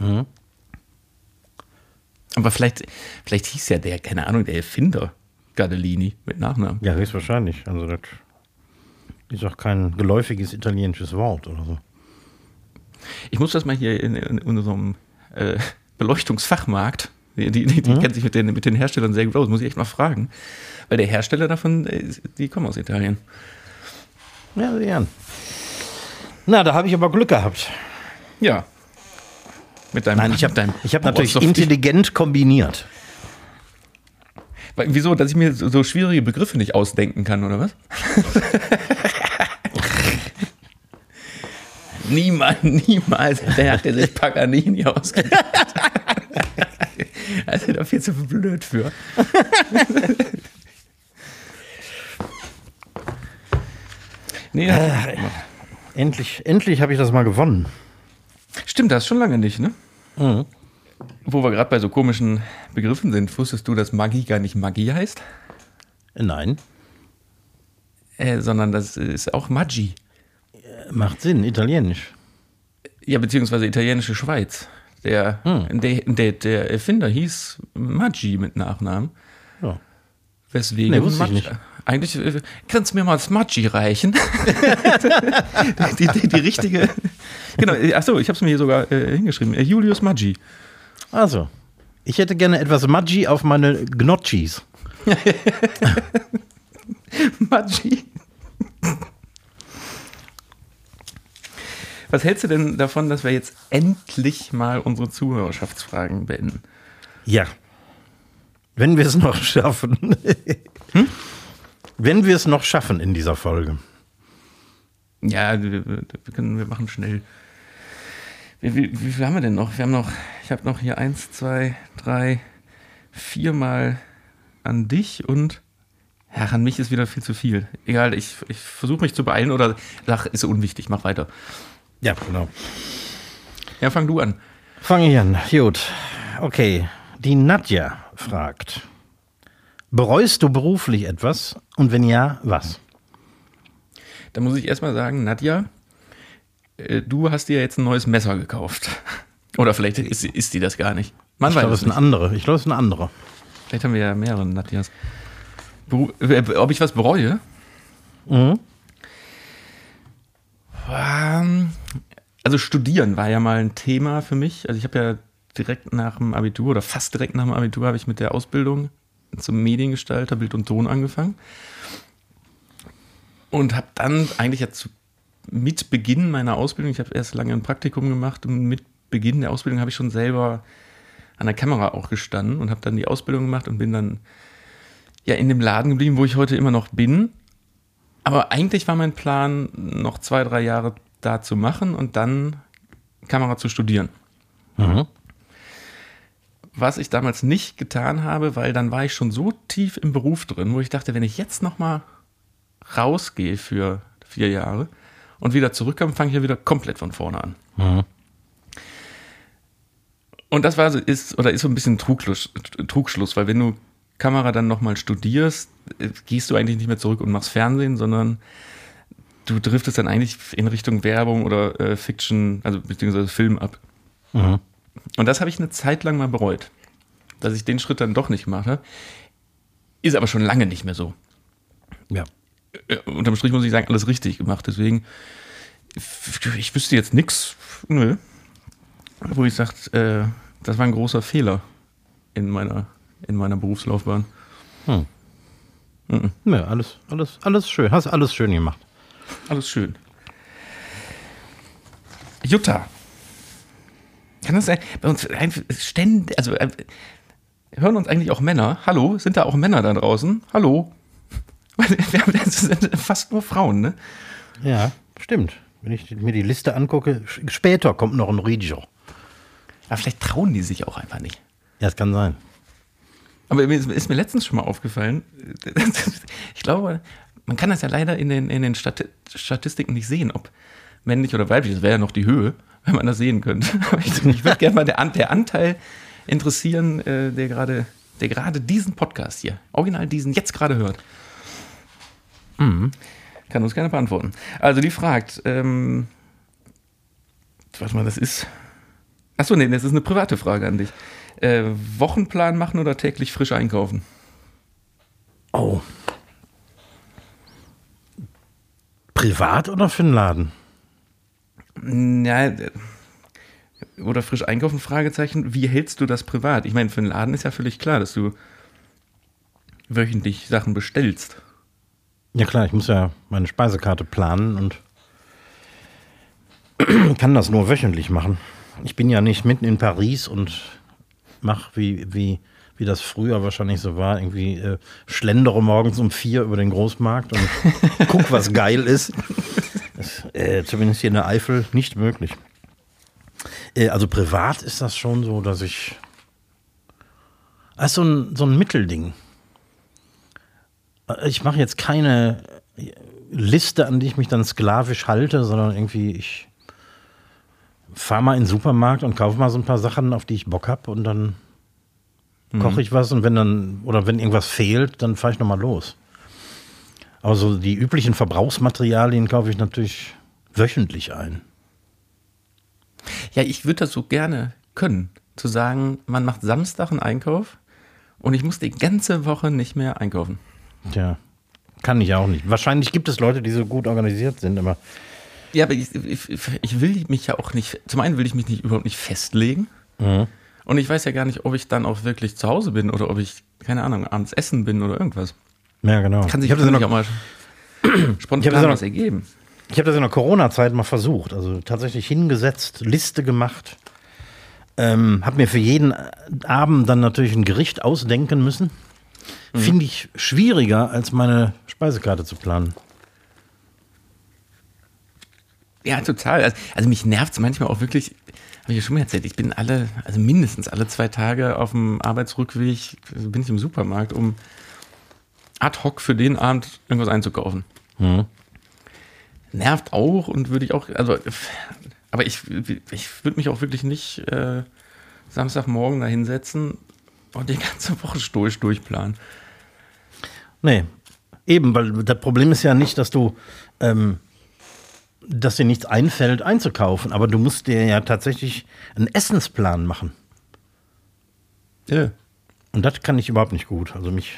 [SPEAKER 1] Mhm.
[SPEAKER 2] Aber vielleicht, vielleicht hieß ja der, keine Ahnung, der Erfinder Gardellini mit Nachnamen.
[SPEAKER 1] Ja, höchstwahrscheinlich. Also das ist auch kein geläufiges italienisches Wort oder so.
[SPEAKER 2] Ich muss das mal hier in, in unserem äh, Beleuchtungsfachmarkt, die, die, die, die kennt sich mit den, mit den Herstellern sehr gut aus, muss ich echt mal fragen. Weil der Hersteller davon, äh, die kommen aus Italien.
[SPEAKER 1] Ja, sieh an. Na, da habe ich aber Glück gehabt.
[SPEAKER 2] Ja. Mit deinem,
[SPEAKER 1] Nein, ich habe hab natürlich intelligent kombiniert.
[SPEAKER 2] Wieso, dass ich mir so, so schwierige Begriffe nicht ausdenken kann, oder was? niemals, niemals der hat der sich Paganini ausgedacht. Also ist da viel zu blöd für. nee, das-
[SPEAKER 1] Endlich, endlich habe ich das mal gewonnen.
[SPEAKER 2] stimmt, das schon lange nicht, ne?
[SPEAKER 1] Mhm.
[SPEAKER 2] Wo wir gerade bei so komischen Begriffen sind, wusstest du, dass Magie gar nicht Magie heißt?
[SPEAKER 1] Nein,
[SPEAKER 2] Äh, sondern das ist auch Magi.
[SPEAKER 1] Macht Sinn, italienisch.
[SPEAKER 2] Ja, beziehungsweise italienische Schweiz. Der,
[SPEAKER 1] Hm.
[SPEAKER 2] der, der, der Erfinder hieß Maggi mit Nachnamen.
[SPEAKER 1] Ja.
[SPEAKER 2] Weswegen?
[SPEAKER 1] Nee, wusste ich
[SPEAKER 2] Matsch-
[SPEAKER 1] nicht.
[SPEAKER 2] Eigentlich äh, kannst du mir mal das Maggi reichen. die, die, die richtige. Genau, äh, achso, ich habe es mir hier sogar äh, hingeschrieben. Äh, Julius Maggi.
[SPEAKER 1] Also, ich hätte gerne etwas Maggi auf meine Gnocchis.
[SPEAKER 2] Maggi. Was hältst du denn davon, dass wir jetzt endlich mal unsere Zuhörerschaftsfragen beenden?
[SPEAKER 1] Ja. Wenn wir es noch schaffen. Wenn wir es noch schaffen in dieser Folge.
[SPEAKER 2] Ja, wir, wir, wir können, wir machen schnell. Wie, wie, wie viel haben wir denn noch? Wir haben noch, ich habe noch hier eins, zwei, drei, viermal an dich und ja, an mich ist wieder viel zu viel. Egal, ich, ich versuche mich zu beeilen oder sag, ist unwichtig, mach weiter.
[SPEAKER 1] Ja, genau.
[SPEAKER 2] Ja, fang du an.
[SPEAKER 1] Fange ich an. Gut. Okay. Die Nadja fragt: Bereust du beruflich etwas? Und wenn ja, was?
[SPEAKER 2] Da muss ich erstmal sagen, Nadja, äh, du hast dir jetzt ein neues Messer gekauft. Oder vielleicht ist, ist die das gar nicht. Man
[SPEAKER 1] Ich glaube,
[SPEAKER 2] es
[SPEAKER 1] ist eine andere. Ich glaube, es ist eine andere.
[SPEAKER 2] Vielleicht haben wir ja mehrere Nadjas. Beru äh, ob ich was bereue?
[SPEAKER 1] Mhm.
[SPEAKER 2] Ähm, Also studieren war ja mal ein Thema für mich. Also ich habe ja direkt nach dem Abitur oder fast direkt nach dem Abitur habe ich mit der Ausbildung zum Mediengestalter Bild und Ton angefangen. Und habe dann eigentlich ja mit Beginn meiner Ausbildung, ich habe erst lange ein Praktikum gemacht und mit Beginn der Ausbildung habe ich schon selber an der Kamera auch gestanden und habe dann die Ausbildung gemacht und bin dann ja in dem Laden geblieben, wo ich heute immer noch bin. Aber eigentlich war mein Plan, noch zwei, drei Jahre da zu machen und dann Kamera zu studieren.
[SPEAKER 1] Mhm.
[SPEAKER 2] Was ich damals nicht getan habe, weil dann war ich schon so tief im Beruf drin, wo ich dachte, wenn ich jetzt noch mal rausgehe für vier Jahre und wieder zurückkomme, fange ich ja wieder komplett von vorne an.
[SPEAKER 1] Mhm.
[SPEAKER 2] Und das war so, ist oder ist so ein bisschen Trugschluss, Trugschluss, weil wenn du Kamera dann nochmal studierst, gehst du eigentlich nicht mehr zurück und machst Fernsehen, sondern du driftest dann eigentlich in Richtung Werbung oder äh, Fiction, also beziehungsweise Film ab.
[SPEAKER 1] Mhm.
[SPEAKER 2] Und das habe ich eine Zeit lang mal bereut, dass ich den Schritt dann doch nicht gemacht habe. Ist aber schon lange nicht mehr so.
[SPEAKER 1] Ja.
[SPEAKER 2] Äh, unterm Strich muss ich sagen, alles richtig gemacht. Deswegen, ich wüsste jetzt nichts, nö, wo ich sage, äh, das war ein großer Fehler in meiner, in meiner Berufslaufbahn.
[SPEAKER 1] Hm.
[SPEAKER 2] Mhm.
[SPEAKER 1] Ja, alles, alles, alles schön. Hast alles schön gemacht.
[SPEAKER 2] Alles schön. Jutta. Kann das sein? Bei uns ständig, also äh, hören uns eigentlich auch Männer? Hallo? Sind da auch Männer da draußen? Hallo? Wir haben, das sind fast nur Frauen, ne?
[SPEAKER 1] Ja, stimmt. Wenn ich mir die Liste angucke, später kommt noch ein Rijo.
[SPEAKER 2] Aber vielleicht trauen die sich auch einfach nicht.
[SPEAKER 1] Ja, das kann sein.
[SPEAKER 2] Aber ist mir letztens schon mal aufgefallen, ich glaube, man kann das ja leider in den, in den Stati Statistiken nicht sehen, ob männlich oder weiblich. Das wäre ja noch die Höhe, wenn man das sehen könnte. Ich, ich würde gerne mal der, der Anteil interessieren, äh, der gerade der diesen Podcast hier, original diesen, jetzt gerade hört. Kann uns gerne beantworten. Also die fragt, ähm, was mal das ist. Achso, nee, das ist eine private Frage an dich. Äh, Wochenplan machen oder täglich frisch einkaufen?
[SPEAKER 1] Oh. Privat oder für den Laden?
[SPEAKER 2] Ja, äh, oder frisch einkaufen, Fragezeichen. Wie hältst du das privat? Ich meine, für den Laden ist ja völlig klar, dass du wöchentlich Sachen bestellst.
[SPEAKER 1] Ja klar, ich muss ja meine Speisekarte planen und kann das nur wöchentlich machen. Ich bin ja nicht mitten in Paris und mache, wie, wie, wie das früher wahrscheinlich so war, irgendwie äh, schlendere morgens um vier über den Großmarkt und guck, was geil ist. Das, äh, zumindest hier in der Eifel nicht möglich. Äh, also privat ist das schon so, dass ich. Das ist so ein, so ein Mittelding. Ich mache jetzt keine Liste, an die ich mich dann sklavisch halte, sondern irgendwie ich fahre mal in den Supermarkt und kaufe mal so ein paar Sachen, auf die ich Bock habe und dann koche ich was und wenn dann oder wenn irgendwas fehlt, dann fahre ich nochmal los. Aber so die üblichen Verbrauchsmaterialien kaufe ich natürlich wöchentlich ein.
[SPEAKER 2] Ja, ich würde das so gerne können. Zu sagen, man macht Samstag einen Einkauf und ich muss die ganze Woche nicht mehr einkaufen.
[SPEAKER 1] Tja, kann ich auch nicht. Wahrscheinlich gibt es Leute, die so gut organisiert sind, aber
[SPEAKER 2] Ja, aber ich, ich, ich will mich ja auch nicht, zum einen will ich mich nicht überhaupt nicht festlegen.
[SPEAKER 1] Mhm.
[SPEAKER 2] Und ich weiß ja gar nicht, ob ich dann auch wirklich zu Hause bin oder ob ich, keine Ahnung, abends essen bin oder irgendwas.
[SPEAKER 1] ja, genau.
[SPEAKER 2] Kann sich
[SPEAKER 1] ich habe das,
[SPEAKER 2] für
[SPEAKER 1] in
[SPEAKER 2] mich auch mal
[SPEAKER 1] Ich
[SPEAKER 2] spontan
[SPEAKER 1] das ja noch-
[SPEAKER 2] was ergeben.
[SPEAKER 1] ich hab das in der Corona-Zeit mal versucht. Also tatsächlich hingesetzt, Liste gemacht. Ähm, habe mir für jeden Abend dann natürlich ein Gericht ausdenken müssen. Finde ich schwieriger, als meine Speisekarte zu planen.
[SPEAKER 2] Ja, total. Also, also mich nervt es manchmal auch wirklich, habe ich ja schon mal erzählt, ich bin alle, also mindestens alle zwei Tage auf dem Arbeitsrückweg, also bin ich im Supermarkt, um ad hoc für den Abend irgendwas einzukaufen. Nervt auch und würde ich auch, also, aber ich, ich würde mich auch wirklich nicht äh, Samstagmorgen da hinsetzen und die ganze Woche stoisch durchplanen.
[SPEAKER 1] Nee, eben, weil das Problem ist ja nicht, dass du, ähm, dass dir nichts einfällt, einzukaufen, aber du musst dir ja tatsächlich einen Essensplan machen.
[SPEAKER 2] Ja.
[SPEAKER 1] Und das kann ich überhaupt nicht gut. Also mich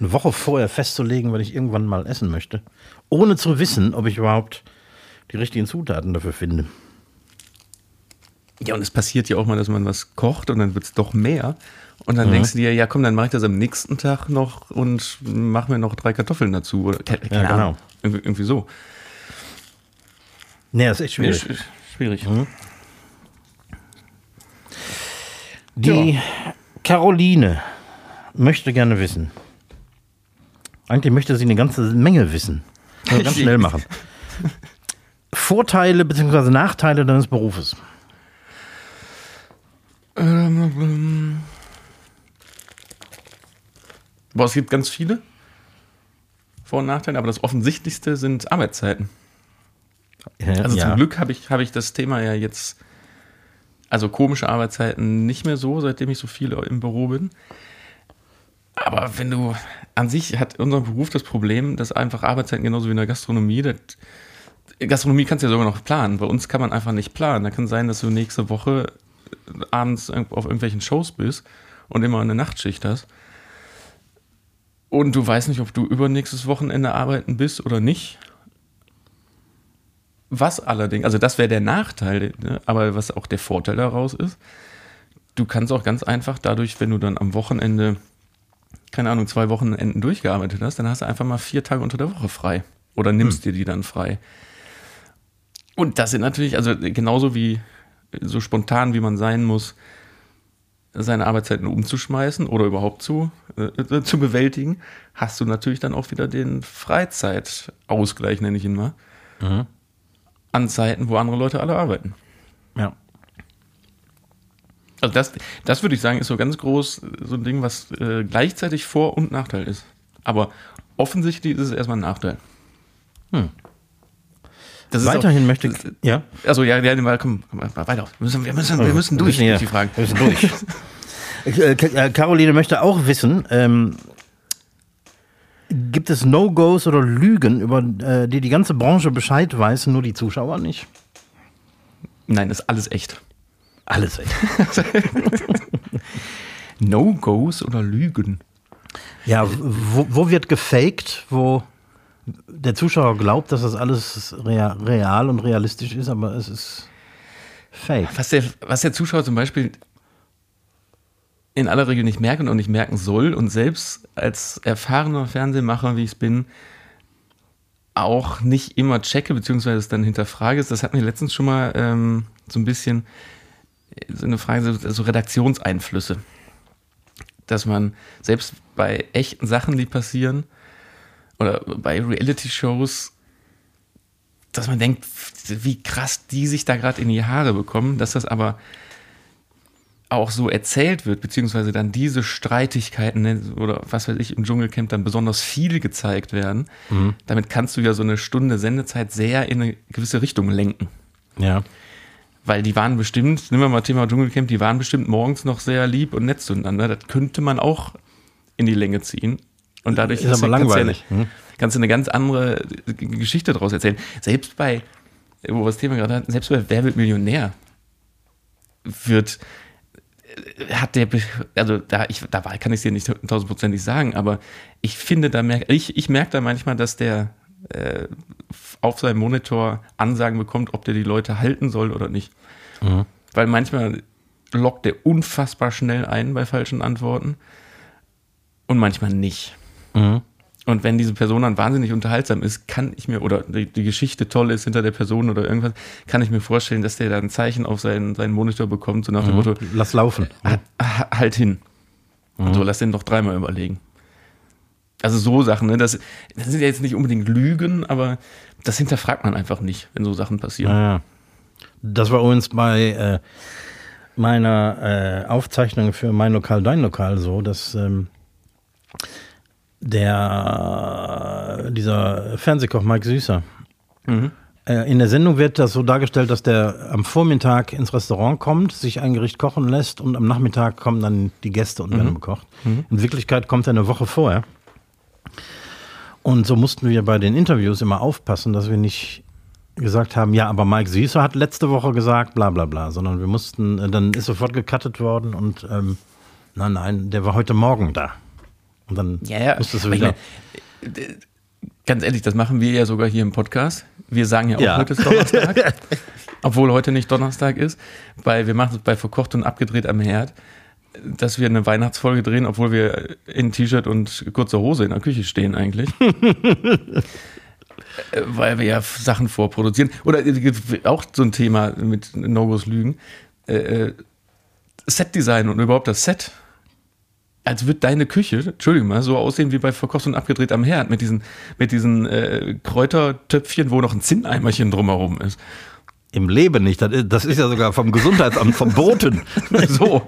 [SPEAKER 1] eine Woche vorher festzulegen, weil ich irgendwann mal essen möchte, ohne zu wissen, ob ich überhaupt die richtigen Zutaten dafür finde.
[SPEAKER 2] Ja, und es passiert ja auch mal, dass man was kocht und dann wird es doch mehr. Und dann denkst du dir, ja komm, dann mache ich das am nächsten Tag noch und mach mir noch drei Kartoffeln dazu. Oder, keine
[SPEAKER 1] Ja, genau.
[SPEAKER 2] Ahnung. Irgendwie, irgendwie so.
[SPEAKER 1] Nee, das ist echt schwierig.
[SPEAKER 2] Sch- Schwierig.
[SPEAKER 1] Die Caroline möchte gerne wissen. Eigentlich möchte sie eine ganze Menge wissen. Also ganz schnell machen. Vorteile bzw. Nachteile deines Berufes.
[SPEAKER 2] Ähm, Boah, es gibt ganz viele Vor- und Nachteile, aber das Offensichtlichste sind Arbeitszeiten. Also
[SPEAKER 1] ja.
[SPEAKER 2] zum Glück habe ich, habe ich das Thema ja jetzt, also komische Arbeitszeiten nicht mehr so, seitdem ich so viel im Büro bin. Aber wenn du, an sich hat unser Beruf das Problem, dass einfach Arbeitszeiten genauso wie in der Gastronomie, das, Gastronomie kannst du ja sogar noch planen. Bei uns kann man einfach nicht planen. Da kann sein, dass du nächste Woche abends auf irgendwelchen Shows bist und immer eine Nachtschicht hast. Und du weißt nicht, ob du übernächstes Wochenende arbeiten bist oder nicht. Was allerdings, also das wäre der Nachteil, ne? aber was auch der Vorteil daraus ist, du kannst auch ganz einfach dadurch, wenn du dann am Wochenende, keine Ahnung, zwei Wochenenden durchgearbeitet hast, dann hast du einfach mal vier Tage unter der Woche frei. Oder nimmst dir die dann frei. Und das sind natürlich, also genauso wie so spontan, wie man sein muss, seine Arbeitszeiten umzuschmeißen oder überhaupt zu, äh, zu bewältigen, hast du natürlich dann auch wieder den Freizeitausgleich, nenne ich ihn mal, an Zeiten, wo andere Leute alle arbeiten.
[SPEAKER 1] ja.
[SPEAKER 2] Also das, das würde ich sagen, ist so ganz groß so ein Ding, was äh, gleichzeitig Vor- und Nachteil ist. Aber offensichtlich ist es erstmal ein Nachteil. Das ist
[SPEAKER 1] Weiterhin
[SPEAKER 2] auch,
[SPEAKER 1] möchte. Ja.
[SPEAKER 2] Also ja, ja, mal, komm, weiter. Wir müssen, wir müssen, wir müssen durch, durch die Fragen.
[SPEAKER 1] Wir müssen durch. Äh, äh, Caroline möchte auch wissen, ähm, gibt es No-Gos oder Lügen, über äh, die die ganze Branche Bescheid weiß, nur die Zuschauer nicht?
[SPEAKER 2] Nein, ist alles echt.
[SPEAKER 1] Alles echt.
[SPEAKER 2] No-Gos oder Lügen?
[SPEAKER 1] Ja, wo, wo wird gefaked, wo der Zuschauer glaubt, dass das alles rea real und realistisch ist, aber es ist fake.
[SPEAKER 2] Was der, was der Zuschauer zum Beispiel in aller Regel nicht merken und nicht merken soll und selbst als erfahrener Fernsehmacher, wie ich es bin, auch nicht immer checke, beziehungsweise es dann hinterfrage ist. Das hatten wir letztens schon mal ähm, so ein bisschen so eine Frage, so, so Redaktionseinflüsse. Dass man selbst bei echten Sachen, die passieren, oder bei Reality-Shows, dass man denkt, wie krass die sich da gerade in die Haare bekommen, dass das aber auch so erzählt wird, beziehungsweise dann diese Streitigkeiten ne, oder was weiß ich im Dschungelcamp dann besonders viel gezeigt werden. Damit kannst du ja so eine Stunde Sendezeit sehr in eine gewisse Richtung lenken.
[SPEAKER 1] Ja.
[SPEAKER 2] Weil die waren bestimmt, nehmen wir mal Thema Dschungelcamp, die waren bestimmt morgens noch sehr lieb und nett zueinander. Das könnte man auch in die Länge ziehen. Und dadurch
[SPEAKER 1] Ist aber
[SPEAKER 2] kannst du
[SPEAKER 1] langweilig,
[SPEAKER 2] Ja,
[SPEAKER 1] hm?
[SPEAKER 2] kannst du eine ganz andere Geschichte daraus erzählen. Selbst bei, wo wir das Thema gerade hatten, selbst bei Wer wird Millionär wird hat der, also da, ich, da kann ich es dir nicht tausendprozentig sagen, aber ich finde, da merke ich, ich merke da manchmal, dass der äh, auf seinem Monitor Ansagen bekommt, ob der die Leute halten soll oder nicht. Mhm. Weil manchmal lockt der unfassbar schnell ein bei falschen Antworten und manchmal nicht. Mhm. Und wenn diese Person dann wahnsinnig unterhaltsam ist, kann ich mir, oder die, die, Geschichte toll ist hinter der Person oder irgendwas, kann ich mir vorstellen, dass der da ein Zeichen auf seinen, seinen Monitor bekommt, so nach dem mhm. Motto:
[SPEAKER 1] Lass laufen.
[SPEAKER 2] Halt, halt hin. Mhm. Und so, lass den doch dreimal überlegen. Also so Sachen, ne? das, das sind ja jetzt nicht unbedingt Lügen, aber das hinterfragt man einfach nicht, wenn so Sachen passieren. Ja,
[SPEAKER 1] Das war übrigens bei äh, meiner äh, Aufzeichnung für mein Lokal, dein Lokal so, dass ähm, der, dieser Fernsehkoch Mike Süßer, mhm. äh, in der Sendung wird das so dargestellt, dass der am Vormittag ins Restaurant kommt, sich ein Gericht kochen lässt und am Nachmittag kommen dann die Gäste und werden mhm. bekocht. Mhm. In Wirklichkeit kommt er eine Woche vorher. Und so mussten wir bei den Interviews immer aufpassen, dass wir nicht gesagt haben, ja, aber Mike Süßer hat letzte Woche gesagt, bla bla bla, sondern wir mussten, äh, dann ist sofort gecuttet worden und ähm, nein, nein, der war heute Morgen da. Und dann
[SPEAKER 2] ja, ja. musstest du wieder. Meine, ganz ehrlich, das machen wir ja sogar hier im Podcast. Wir sagen ja auch, ja. heute ist Donnerstag. obwohl heute nicht Donnerstag ist, weil wir machen es bei Verkocht und Abgedreht am Herd, dass wir eine Weihnachtsfolge drehen, obwohl wir in T-Shirt und kurzer Hose in der Küche stehen eigentlich. weil wir ja Sachen vorproduzieren. Oder auch so ein Thema mit No-Gos Lügen. Äh, äh Set-Design und überhaupt das Set als wird deine Küche, Entschuldigung mal, so aussehen wie bei Verkocht und abgedreht am Herd mit diesen, mit diesen äh, Kräutertöpfchen, wo noch ein Zinneimerchen drumherum ist.
[SPEAKER 1] Im Leben nicht. Das ist ja sogar vom Gesundheitsamt verboten.
[SPEAKER 2] so.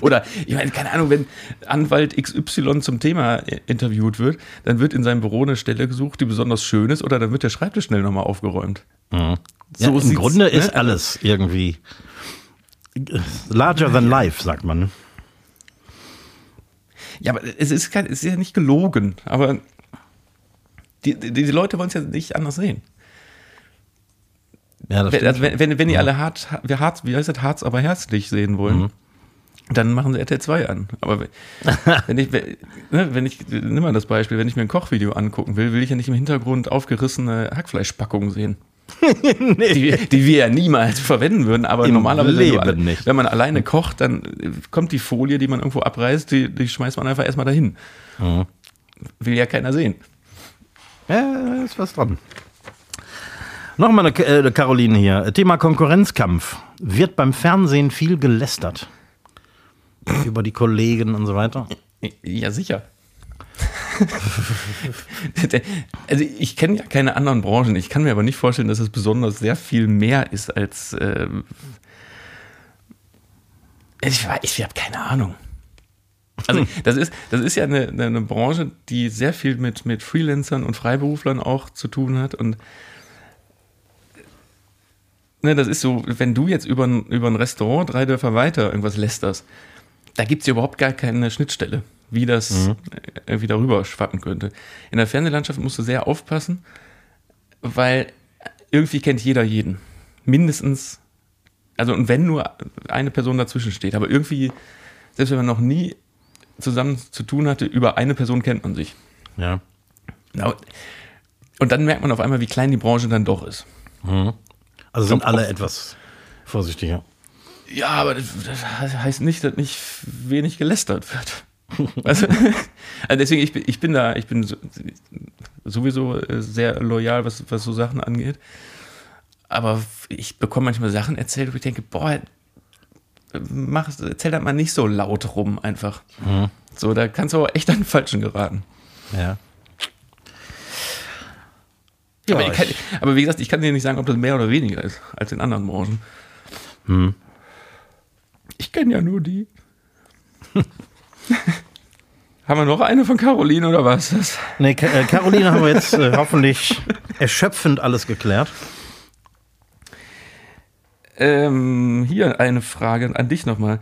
[SPEAKER 2] Oder, ich meine, keine Ahnung, wenn Anwalt XY zum Thema interviewt wird, dann wird in seinem Büro eine Stelle gesucht, die besonders schön ist, oder dann wird der Schreibtisch schnell nochmal aufgeräumt.
[SPEAKER 1] Mhm. Ja, so Im Grunde ist ne? alles irgendwie larger than life, sagt man.
[SPEAKER 2] Ja, aber es ist, kein, es ist ja nicht gelogen, aber die, die, die Leute wollen es ja nicht anders sehen. Ja, das wenn, also wenn, wenn, wenn die ja. alle hart, hart, wie heißt das, Harz aber herzlich sehen wollen, mhm. dann machen sie RTL 2 an. Aber wenn, wenn ich, ne, wenn ich, nimm mal das Beispiel, wenn ich mir ein Kochvideo angucken will, will ich ja nicht im Hintergrund aufgerissene Hackfleischpackungen sehen. nee. die, die, wir ja niemals verwenden würden, aber Im normalerweise, wenn, du, wenn, man alleine kocht, dann kommt die Folie, die man irgendwo abreißt, die, die schmeißt man einfach erstmal dahin. Mhm. Will ja keiner sehen.
[SPEAKER 1] Ja, ist was dran. Nochmal eine, äh, Caroline hier. Thema Konkurrenzkampf. Wird beim Fernsehen viel gelästert? Über die Kollegen und so weiter?
[SPEAKER 2] Ja, sicher. also ich kenne ja keine anderen Branchen. Ich kann mir aber nicht vorstellen, dass es besonders sehr viel mehr ist als. Äh, ich ich habe keine Ahnung. Also das ist, das ist ja eine, eine Branche, die sehr viel mit, mit Freelancern und Freiberuflern auch zu tun hat. Und ne, das ist so, wenn du jetzt über ein, über ein Restaurant drei Dörfer weiter irgendwas lästerst, da gibt es ja überhaupt gar keine Schnittstelle wie das mhm. irgendwie darüber schwappen könnte. In der Fernsehlandschaft musst du sehr aufpassen, weil irgendwie kennt jeder jeden. Mindestens, also und wenn nur eine Person dazwischen steht, aber irgendwie, selbst wenn man noch nie zusammen zu tun hatte, über eine Person kennt man sich.
[SPEAKER 1] Ja.
[SPEAKER 2] Und dann merkt man auf einmal, wie klein die Branche dann doch ist.
[SPEAKER 1] Mhm. Also sind alle etwas vorsichtiger.
[SPEAKER 2] Ja, aber das, das heißt nicht, dass nicht wenig gelästert wird. Also, also deswegen, ich bin, ich bin da, ich bin sowieso äh, sehr loyal, was, was so Sachen angeht. Aber ich bekomme manchmal Sachen erzählt, wo ich denke, boah, mach, erzähl das mal nicht so laut rum einfach. Mhm. So, da kannst du aber echt an den Falschen geraten.
[SPEAKER 1] Ja.
[SPEAKER 2] ja aber, kann, aber, wie gesagt, ich kann dir nicht sagen, ob das mehr oder weniger ist als in anderen Branchen. Hm. Ich kenne ja nur die. haben wir noch eine von Caroline oder was?
[SPEAKER 1] Nee, äh, Caroline haben wir jetzt äh, hoffentlich erschöpfend alles geklärt.
[SPEAKER 2] Ähm, hier eine Frage an dich nochmal.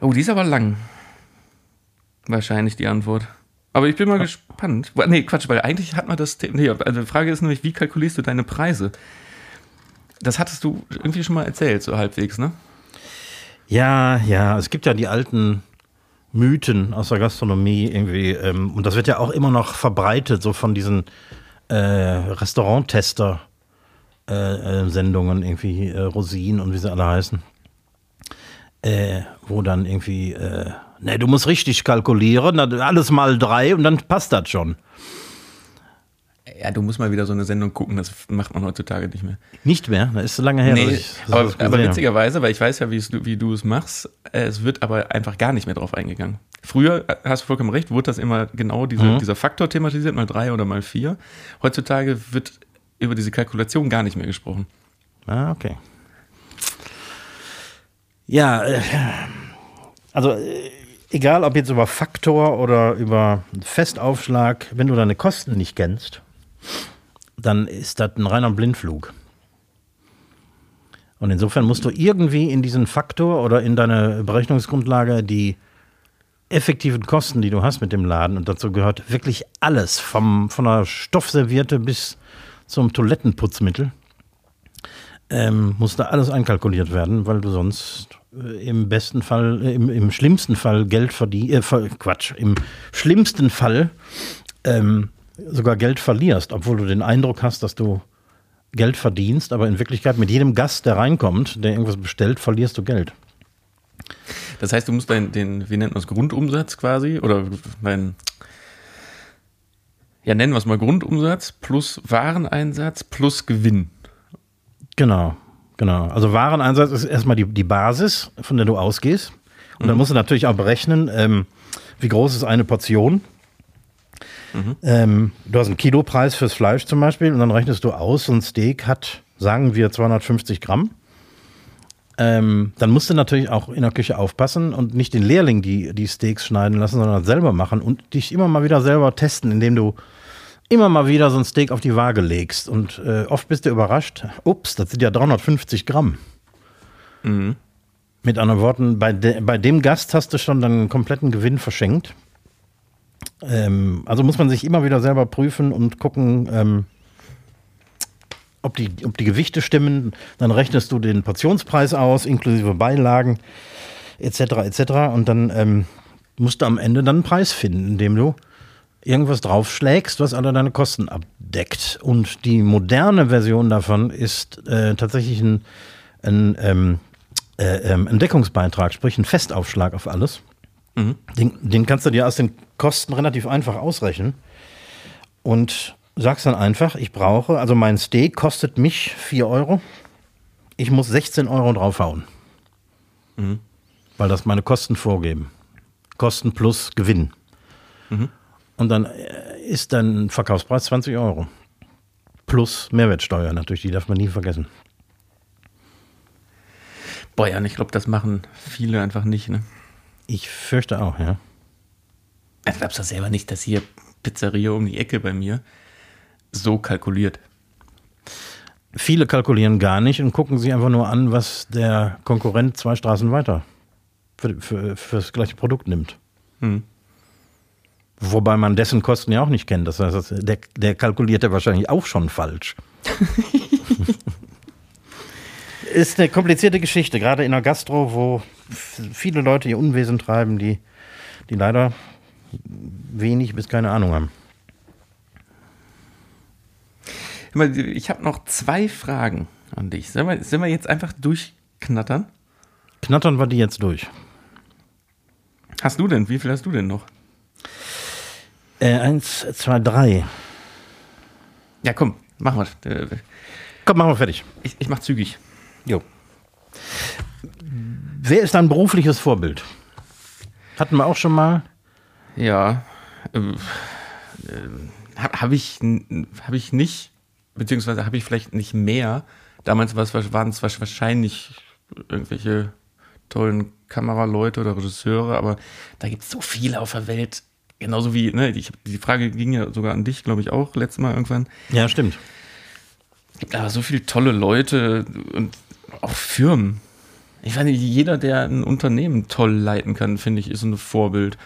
[SPEAKER 2] Oh, die ist aber lang. Wahrscheinlich die Antwort. Aber ich bin mal ja. gespannt. Nee, Quatsch, weil eigentlich hat man das Thema. Nee, also die Frage ist nämlich, wie kalkulierst du deine Preise? Das hattest du irgendwie schon mal erzählt, so halbwegs, ne?
[SPEAKER 1] Ja, ja, es gibt ja die alten Mythen aus der Gastronomie irgendwie. Ähm, und das wird ja auch immer noch verbreitet, so von diesen äh, Restauranttester-Sendungen, äh, äh, irgendwie äh, Rosin und wie sie alle heißen. Äh, wo dann irgendwie, äh, ne, du musst richtig kalkulieren, alles mal drei und dann passt das schon.
[SPEAKER 2] Ja, du musst mal wieder so eine Sendung gucken, das macht man heutzutage nicht mehr.
[SPEAKER 1] Nicht mehr? Das ist so lange her.
[SPEAKER 2] Nee, ich, aber, aber witzigerweise, weil ich weiß ja, wie du es machst, äh, es wird aber einfach gar nicht mehr drauf eingegangen. Früher, äh, hast du vollkommen recht, wurde das immer genau diese, mhm. dieser Faktor thematisiert, mal drei oder mal vier. Heutzutage wird über diese Kalkulation gar nicht mehr gesprochen.
[SPEAKER 1] Ah, okay. Ja, äh, also egal ob jetzt über Faktor oder über Festaufschlag, wenn du deine Kosten nicht kennst, dann ist das ein reiner Blindflug. Und insofern musst du irgendwie in diesen Faktor oder in deine Berechnungsgrundlage die effektiven Kosten, die du hast mit dem Laden, und dazu gehört wirklich alles, vom, von der Stoffserviette bis zum Toilettenputzmittel, ähm, muss da alles einkalkuliert werden, weil du sonst äh, im besten Fall, äh, im, im schlimmsten Fall Geld verdienst, äh, Quatsch, im schlimmsten Fall ähm, sogar Geld verlierst, obwohl du den Eindruck hast, dass du Geld verdienst, aber in Wirklichkeit mit jedem Gast, der reinkommt, der irgendwas bestellt, verlierst du Geld.
[SPEAKER 2] Das heißt, du musst deinen, den, wie nennt man es, Grundumsatz quasi oder dein, ja, nennen wir es mal Grundumsatz plus Wareneinsatz plus Gewinn.
[SPEAKER 1] Genau, genau. Also Wareneinsatz ist erstmal die, die Basis, von der du ausgehst. Und mhm. dann musst du natürlich auch berechnen, ähm, wie groß ist eine Portion. Mhm. Ähm, du hast einen Kilopreis fürs Fleisch zum Beispiel und dann rechnest du aus, so ein Steak hat, sagen wir, 250 Gramm. Ähm, dann musst du natürlich auch in der Küche aufpassen und nicht den Lehrling die, die Steaks schneiden lassen, sondern selber machen und dich immer mal wieder selber testen, indem du immer mal wieder so ein Steak auf die Waage legst. Und äh, oft bist du überrascht, ups, das sind ja 350 Gramm. Mhm. Mit anderen Worten, bei, de, bei dem Gast hast du schon deinen kompletten Gewinn verschenkt. Ähm, also muss man sich immer wieder selber prüfen und gucken, ähm, ob, die, ob die Gewichte stimmen. Dann rechnest du den Portionspreis aus, inklusive Beilagen etc. etc. Und dann ähm, musst du am Ende dann einen Preis finden, indem du irgendwas draufschlägst, was alle deine Kosten abdeckt. Und die moderne Version davon ist äh, tatsächlich ein, ein, ähm, äh, ähm, ein Deckungsbeitrag, sprich ein Festaufschlag auf alles. Mhm. Den, den kannst du dir aus den Kosten relativ einfach ausrechnen. Und sagst dann einfach, ich brauche, also mein Steak kostet mich 4 Euro. Ich muss 16 Euro draufhauen. Mhm. Weil das meine Kosten vorgeben. Kosten plus Gewinn. Mhm. Und dann äh, ist dann Verkaufspreis 20 Euro. Plus Mehrwertsteuer natürlich, die darf man nie vergessen.
[SPEAKER 2] Boah, ja, ich glaube, das machen viele einfach nicht, ne?
[SPEAKER 1] Ich fürchte auch, ja.
[SPEAKER 2] Ich glaube doch selber nicht, dass hier Pizzeria um die Ecke bei mir so kalkuliert.
[SPEAKER 1] Viele kalkulieren gar nicht und gucken sich einfach nur an, was der Konkurrent zwei Straßen weiter für, für, für das gleiche Produkt nimmt. Hm. Wobei man dessen Kosten ja auch nicht kennt. Das heißt, der, der kalkuliert ja wahrscheinlich auch schon falsch. ist eine komplizierte Geschichte, gerade in der Gastro, wo viele Leute ihr Unwesen treiben, die, die leider wenig bis keine Ahnung haben.
[SPEAKER 2] Ich habe noch zwei Fragen an dich. Sollen wir, sollen wir jetzt einfach durchknattern?
[SPEAKER 1] Knattern wir die jetzt durch.
[SPEAKER 2] Hast du denn? Wie viel hast du denn noch?
[SPEAKER 1] Äh, eins, zwei, drei.
[SPEAKER 2] Ja, komm, machen wir. Äh,
[SPEAKER 1] komm, machen wir fertig.
[SPEAKER 2] Ich, ich mach zügig.
[SPEAKER 1] Jo. Wer ist dein berufliches Vorbild? Hatten wir auch schon mal.
[SPEAKER 2] Ja. Äh, äh, habe ich, hab ich nicht, beziehungsweise habe ich vielleicht nicht mehr. Damals waren es wahrscheinlich irgendwelche tollen Kameraleute oder Regisseure, aber da gibt es so viele auf der Welt. Genauso wie, ne, ich, die Frage ging ja sogar an dich, glaube ich, auch letztes Mal irgendwann.
[SPEAKER 1] Ja, stimmt.
[SPEAKER 2] Es gibt aber so viele tolle Leute und auch Firmen. Ich weiß nicht, jeder, der ein Unternehmen toll leiten kann, finde ich, ist ein Vorbild.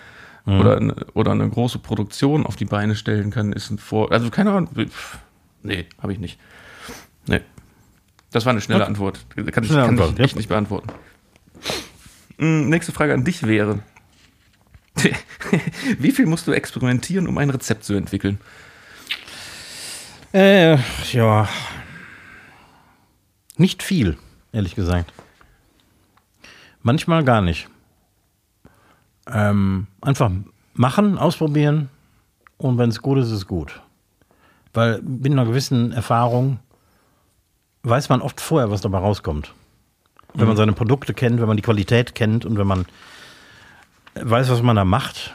[SPEAKER 2] Mhm. Oder, eine, oder eine große Produktion auf die Beine stellen kann, ist ein Vorbild. Also keine Ahnung. Nee, habe ich nicht. Nee. Das war eine schnelle okay. Antwort. Kann, ich, kann Antwort. ich, ja. nicht beantworten. Hm, nächste Frage an dich wäre: Wie viel musst du experimentieren, um ein Rezept zu entwickeln?
[SPEAKER 1] Äh, ja. Nicht viel, ehrlich gesagt. Manchmal gar nicht. Ähm, einfach machen, ausprobieren und wenn es gut ist, ist es gut. Weil mit einer gewissen Erfahrung weiß man oft vorher, was dabei rauskommt. Wenn man seine Produkte kennt, wenn man die Qualität kennt und wenn man weiß, was man da macht,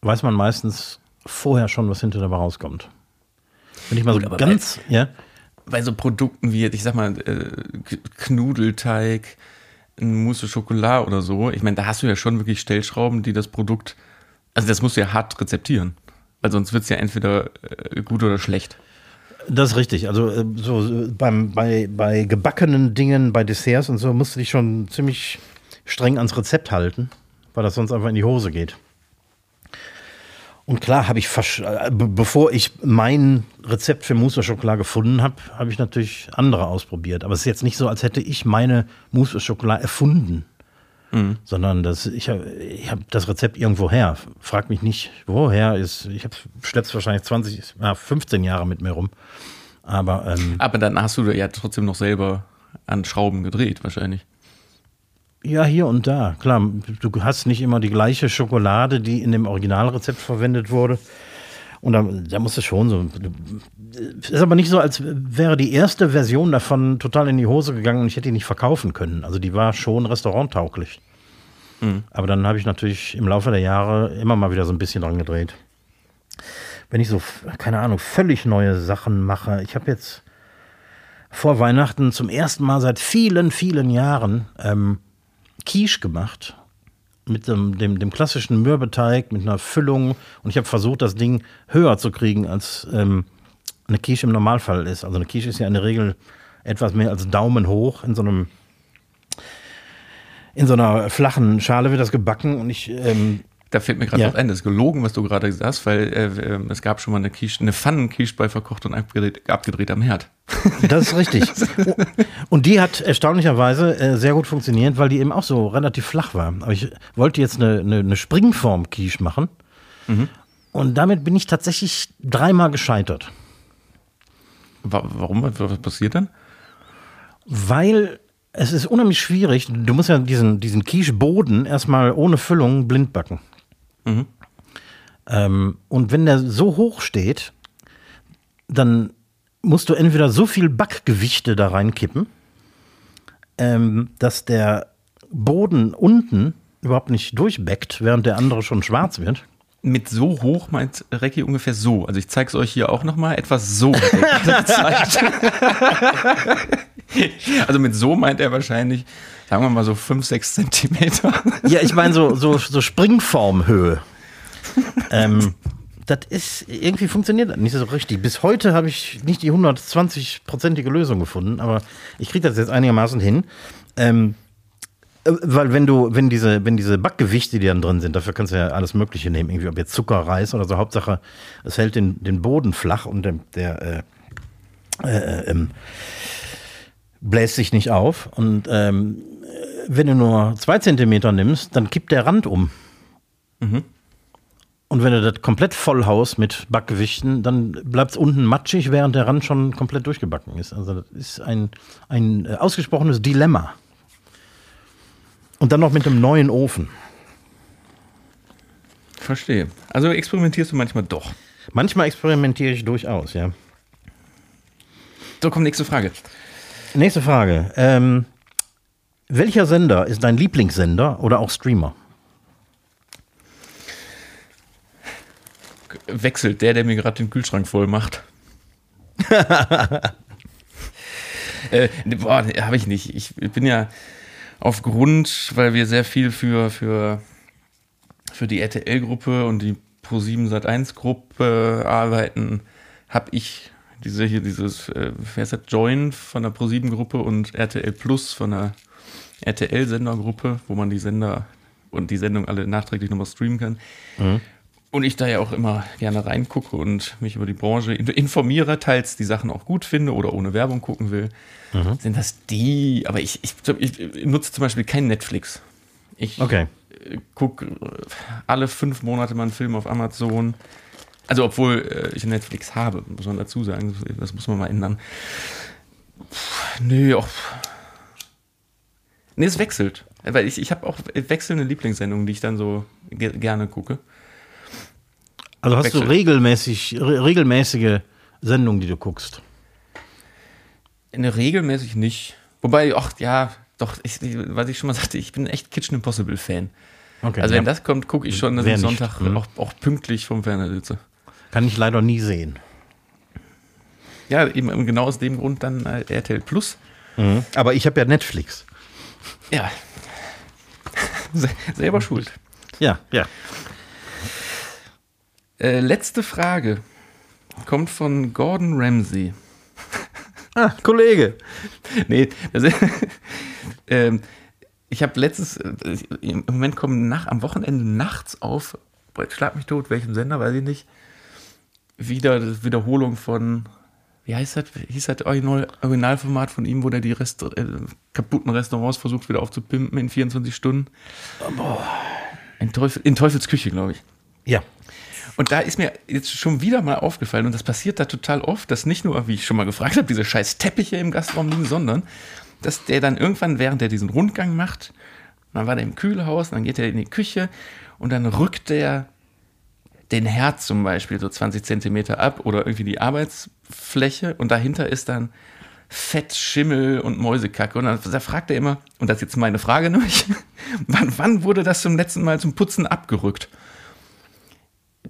[SPEAKER 1] weiß man meistens vorher schon, was hinter dabei rauskommt. Wenn ich mal
[SPEAKER 2] Gut,
[SPEAKER 1] so ganz, ja,
[SPEAKER 2] Bei so Produkten wie, ich sag mal, äh, Knudelteig, ein Mousse au Chocolat oder so, ich meine, da hast du ja schon wirklich Stellschrauben, die das Produkt, also das musst du ja hart rezeptieren. Weil sonst wird es ja entweder äh, gut oder schlecht.
[SPEAKER 1] Das ist richtig. Also äh, so beim, bei, bei gebackenen Dingen, bei Desserts und so, musst du dich schon ziemlich streng ans Rezept halten, weil das sonst einfach in die Hose geht. Und klar habe ich, äh, be- bevor ich mein Rezept für Mousse au Chocolat gefunden habe, habe ich natürlich andere ausprobiert. Aber es ist jetzt nicht so, als hätte ich meine Mousse au Chocolat erfunden. Sondern das, ich habe ich hab das Rezept irgendwo her. Frag mich nicht, woher ist. Ich habe schlepp's wahrscheinlich 20, ja, 15 Jahre mit mir rum. Aber ähm,
[SPEAKER 2] Aber dann hast du ja trotzdem noch selber an Schrauben gedreht, wahrscheinlich.
[SPEAKER 1] Ja, hier und da. Klar, du hast nicht immer die gleiche Schokolade, die in dem Originalrezept verwendet wurde. Und da, da musst du schon so. Es ist aber nicht so, als wäre die erste Version davon total in die Hose gegangen und ich hätte die nicht verkaufen können. Also die war schon restauranttauglich. Aber dann habe ich natürlich im Laufe der Jahre immer mal wieder so ein bisschen dran gedreht. Wenn ich so, keine Ahnung, völlig neue Sachen mache. Ich habe jetzt vor Weihnachten zum ersten Mal seit vielen, vielen Jahren ähm, Quiche gemacht. Mit dem, dem, dem klassischen Mürbeteig, mit einer Füllung. Und ich habe versucht, das Ding höher zu kriegen, als ähm, eine Quiche im Normalfall ist. Also eine Quiche ist ja in der Regel etwas mehr als Daumen hoch. In so einem in so einer flachen Schale wird das gebacken und ich ähm,
[SPEAKER 2] Da fällt mir gerade
[SPEAKER 1] Ja.
[SPEAKER 2] was ein, das ist gelogen, was du gerade gesagt hast, weil äh, äh, es gab schon mal eine Quiche, eine Pfannenquiche bei verkocht und abgedreht, abgedreht am Herd.
[SPEAKER 1] Das ist richtig. Und die hat erstaunlicherweise äh, sehr gut funktioniert, weil die eben auch so relativ flach war. Aber ich wollte jetzt eine, eine, eine Springform-Quiche machen. Und damit bin ich tatsächlich dreimal gescheitert.
[SPEAKER 2] Wa- Warum? Was passiert dann?
[SPEAKER 1] Weil es ist unheimlich schwierig. Du musst ja diesen, diesen Quiche-Boden erstmal ohne Füllung blind backen. Ähm, und wenn der so hoch steht, dann musst du entweder so viel Backgewichte da reinkippen, ähm, dass der Boden unten überhaupt nicht durchbackt, während der andere schon schwarz wird.
[SPEAKER 2] Mit so hoch meint Recki ungefähr so. Also ich zeige es euch hier auch nochmal. Etwas so. also mit so meint er wahrscheinlich, sagen wir mal so 5, 6 Zentimeter.
[SPEAKER 1] Ja, ich meine so, so, so Springformhöhe. ähm, das ist, irgendwie funktioniert das nicht so richtig. Bis heute habe ich nicht die 120-prozentige Lösung gefunden, aber ich kriege das jetzt einigermaßen hin. Ähm, äh, weil wenn du, wenn diese, wenn diese Backgewichte, die dann drin sind, dafür kannst du ja alles Mögliche nehmen, irgendwie, ob jetzt Zucker, Reis oder so, Hauptsache, es hält den, den Boden flach und der, der äh, äh, ähm, bläst sich nicht auf. Und ähm, wenn du nur zwei Zentimeter nimmst, dann kippt der Rand um. Und wenn du das komplett vollhaust mit Backgewichten, dann bleibt es unten matschig, während der Rand schon komplett durchgebacken ist. Also das ist ein, ein äh, ausgesprochenes Dilemma. Und dann noch mit einem neuen Ofen.
[SPEAKER 2] Verstehe. Also experimentierst du manchmal doch.
[SPEAKER 1] Manchmal experimentiere ich durchaus, ja.
[SPEAKER 2] So, kommt nächste Frage.
[SPEAKER 1] Nächste Frage. Ähm, welcher Sender ist dein Lieblingssender oder auch Streamer?
[SPEAKER 2] Wechselt der, der mir gerade den Kühlschrank voll macht. äh, ne, boah, habe ich nicht. Ich bin ja aufgrund, weil wir sehr viel für, für, für die RTL-Gruppe und die Pro7 Sat1-Gruppe arbeiten, habe ich diese hier, dieses, äh, wer ist das, Join von der Pro7-Gruppe und RTL Plus von der RTL-Sendergruppe, wo man die Sender und die Sendung alle nachträglich nochmal streamen kann. Und ich da ja auch immer gerne reingucke und mich über die Branche in- informiere, teils die Sachen auch gut finde oder ohne Werbung gucken will, sind das die, aber ich, ich, ich nutze zum Beispiel kein Netflix. Ich
[SPEAKER 1] Okay.
[SPEAKER 2] gucke alle fünf Monate mal einen Film auf Amazon. Also, obwohl äh, ich Netflix habe, muss man dazu sagen. Das muss man mal ändern. Puh, nee, auch. Nee, es wechselt. Weil ich, ich habe auch wechselnde Lieblingssendungen, die ich dann so ge gerne gucke.
[SPEAKER 1] Also hast du
[SPEAKER 2] Wechselt.
[SPEAKER 1] regelmäßig, re regelmäßige Sendungen, die du guckst.
[SPEAKER 2] Ne, regelmäßig nicht. Wobei, ach ja, doch, ich, was ich schon mal sagte, ich bin echt Kitchen Impossible Fan.
[SPEAKER 1] Okay.
[SPEAKER 2] Also
[SPEAKER 1] ja.
[SPEAKER 2] wenn das kommt, gucke ich schon, dass
[SPEAKER 1] Wer
[SPEAKER 2] ich Sonntag
[SPEAKER 1] hm.
[SPEAKER 2] auch, auch pünktlich vom Fernseher sitze.
[SPEAKER 1] Kann ich leider nie sehen.
[SPEAKER 2] Ja, eben genau aus dem Grund dann äh, RTL Plus.
[SPEAKER 1] Aber ich habe ja Netflix.
[SPEAKER 2] Ja. Se selber schuld.
[SPEAKER 1] Ja, ja.
[SPEAKER 2] Äh, letzte Frage kommt von Gordon Ramsay.
[SPEAKER 1] Ah, Kollege.
[SPEAKER 2] nee, ist, ähm, ich habe letztes, äh, im Moment kommen nach, am Wochenende nachts auf, schlag mich tot, welchem Sender, weiß ich nicht, wieder Wiederholung von, wie heißt das, hieß das Original, Originalformat von ihm, wo der die Rest, äh, kaputten Restaurants versucht wieder aufzupimpen in 24 Stunden. In, Teufel, in Teufels Küche, glaube ich.
[SPEAKER 1] Ja.
[SPEAKER 2] Und da ist mir jetzt schon wieder mal aufgefallen, und das passiert da total oft, dass nicht nur, wie ich schon mal gefragt habe, diese scheiß Teppiche im Gastraum liegen, sondern dass der dann irgendwann, während er diesen Rundgang macht, dann war der im Kühlhaus, dann geht er in die Küche und dann rückt der den Herd zum Beispiel so 20 Zentimeter ab oder irgendwie die Arbeitsfläche und dahinter ist dann Fett, Schimmel und Mäusekacke. Und dann da fragt er immer, und das ist jetzt meine Frage nämlich, wann, wann wurde das zum letzten Mal zum Putzen abgerückt?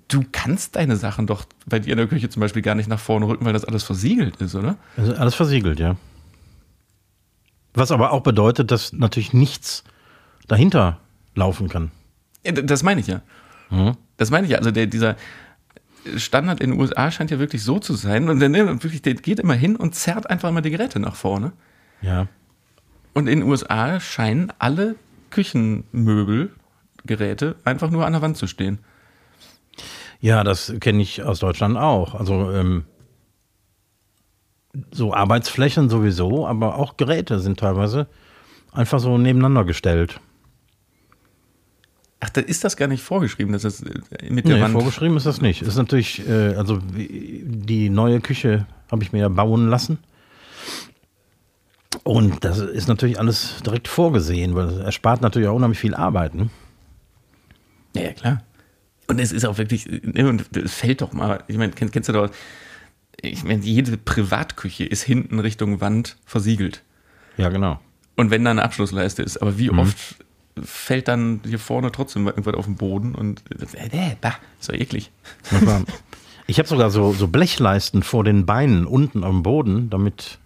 [SPEAKER 2] Du kannst deine Sachen doch bei dir in der Küche zum Beispiel gar nicht nach vorne rücken, weil das alles versiegelt ist, oder?
[SPEAKER 1] Also alles versiegelt, ja. Was aber auch bedeutet, dass natürlich nichts dahinter laufen kann.
[SPEAKER 2] Das meine ich ja. Das meine ich ja. Also der, dieser Standard in den USA scheint ja wirklich so zu sein. Und der, ne, wirklich, der geht immer hin und zerrt einfach immer die Geräte nach vorne.
[SPEAKER 1] Ja.
[SPEAKER 2] Und in den USA scheinen alle Küchenmöbelgeräte einfach nur an der Wand zu stehen.
[SPEAKER 1] Ja, das kenne ich aus Deutschland auch. Also ähm, so Arbeitsflächen sowieso, aber auch Geräte sind teilweise einfach so nebeneinander gestellt.
[SPEAKER 2] Ach, da ist das gar nicht vorgeschrieben, dass das äh, mit der
[SPEAKER 1] Nee,
[SPEAKER 2] Wand.
[SPEAKER 1] vorgeschrieben ist das nicht. Ist natürlich, äh, also die neue Küche habe ich mir ja bauen lassen. Und das ist natürlich alles direkt vorgesehen, weil es erspart natürlich auch unheimlich viel Arbeit. Ne?
[SPEAKER 2] Ja, klar. Und es ist auch wirklich, ne, und es fällt doch mal, ich meine, kennst, kennst du doch, ich meine, jede Privatküche ist hinten Richtung Wand versiegelt.
[SPEAKER 1] Ja, genau.
[SPEAKER 2] Und wenn da eine Abschlussleiste ist, aber wie oft fällt dann hier vorne trotzdem irgendwas auf den Boden und äh, bah, ist doch eklig.
[SPEAKER 1] Ich habe sogar so, so Blechleisten vor den Beinen unten am Boden, damit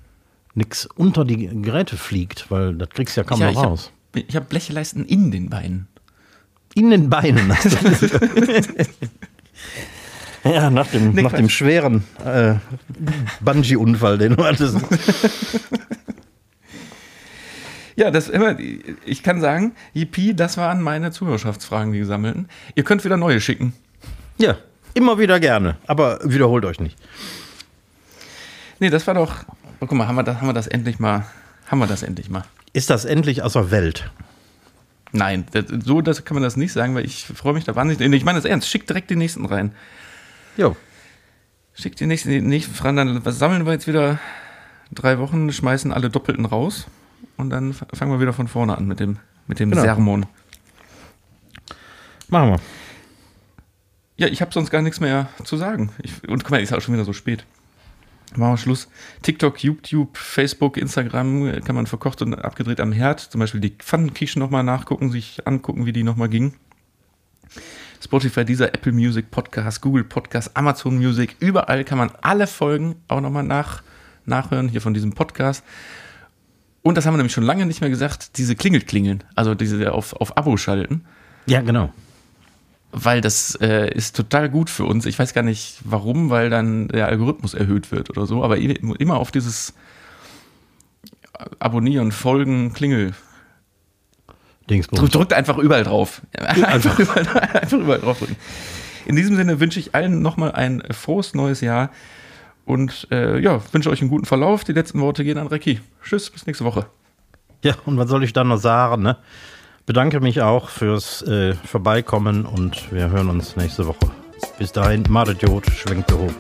[SPEAKER 1] nichts unter die Geräte fliegt, weil das kriegst du ja kaum
[SPEAKER 2] ja,
[SPEAKER 1] noch
[SPEAKER 2] ich habe
[SPEAKER 1] raus.
[SPEAKER 2] hab Blechleisten in den Beinen.
[SPEAKER 1] In den Beinen. ja, nach dem,
[SPEAKER 2] Nee,
[SPEAKER 1] nach dem schweren äh, Bungee-Unfall, den du hattest.
[SPEAKER 2] Ja, das immer, ich kann sagen, Yippie, das waren meine Zuhörerschaftsfragen, die gesammelten. Ihr könnt wieder neue schicken.
[SPEAKER 1] Ja, immer wieder gerne, aber wiederholt euch nicht.
[SPEAKER 2] Nee, das war doch, oh, guck mal, haben wir, das, haben wir das endlich mal, haben wir das endlich mal.
[SPEAKER 1] Ist das endlich aus der Welt?
[SPEAKER 2] Nein, das, so das kann man das nicht sagen, weil ich freue mich da wahnsinnig. Ich meine das ernst, schickt direkt die nächsten rein.
[SPEAKER 1] Jo.
[SPEAKER 2] Schickt die nächsten, die nächsten Fragen, dann was sammeln wir jetzt wieder drei Wochen, schmeißen alle Doppelten raus und dann fangen wir wieder von vorne an mit dem, mit dem
[SPEAKER 1] Genau.
[SPEAKER 2] Sermon.
[SPEAKER 1] Machen wir.
[SPEAKER 2] Ja, ich habe sonst gar nichts mehr zu sagen. Ich, und guck mal, ist auch schon wieder so spät. Machen wir Schluss. TikTok, YouTube, Facebook, Instagram äh, kann man verkocht und abgedreht am Herd. Zum Beispiel die Pfannenquiche nochmal nachgucken, sich angucken, wie die nochmal ging. Spotify, dieser Apple Music Podcast, Google Podcast, Amazon Music, überall kann man alle Folgen auch nochmal nach, nachhören hier von diesem Podcast. Und das haben wir nämlich schon lange nicht mehr gesagt, diese Klingelklingeln, also diese auf, auf Abo schalten
[SPEAKER 1] Ja, genau.
[SPEAKER 2] weil das äh, ist total gut für uns. Ich weiß gar nicht warum, weil dann der Algorithmus erhöht wird oder so, aber immer auf dieses Abonnieren, Folgen, Klingel.
[SPEAKER 1] Dingsbums.
[SPEAKER 2] Drückt, einfach überall drauf. Einfach, überall, einfach überall drauf drücken. In diesem Sinne wünsche ich allen nochmal ein frohes neues Jahr und äh, ja, wünsche euch einen guten Verlauf. Die letzten Worte gehen an Recki. Tschüss, bis nächste Woche.
[SPEAKER 1] Ja, und was soll ich dann noch sagen, ne? bedanke mich auch fürs äh, Vorbeikommen und wir hören uns nächste Woche. Bis dahin, Madet Jod, schwenkt Hut.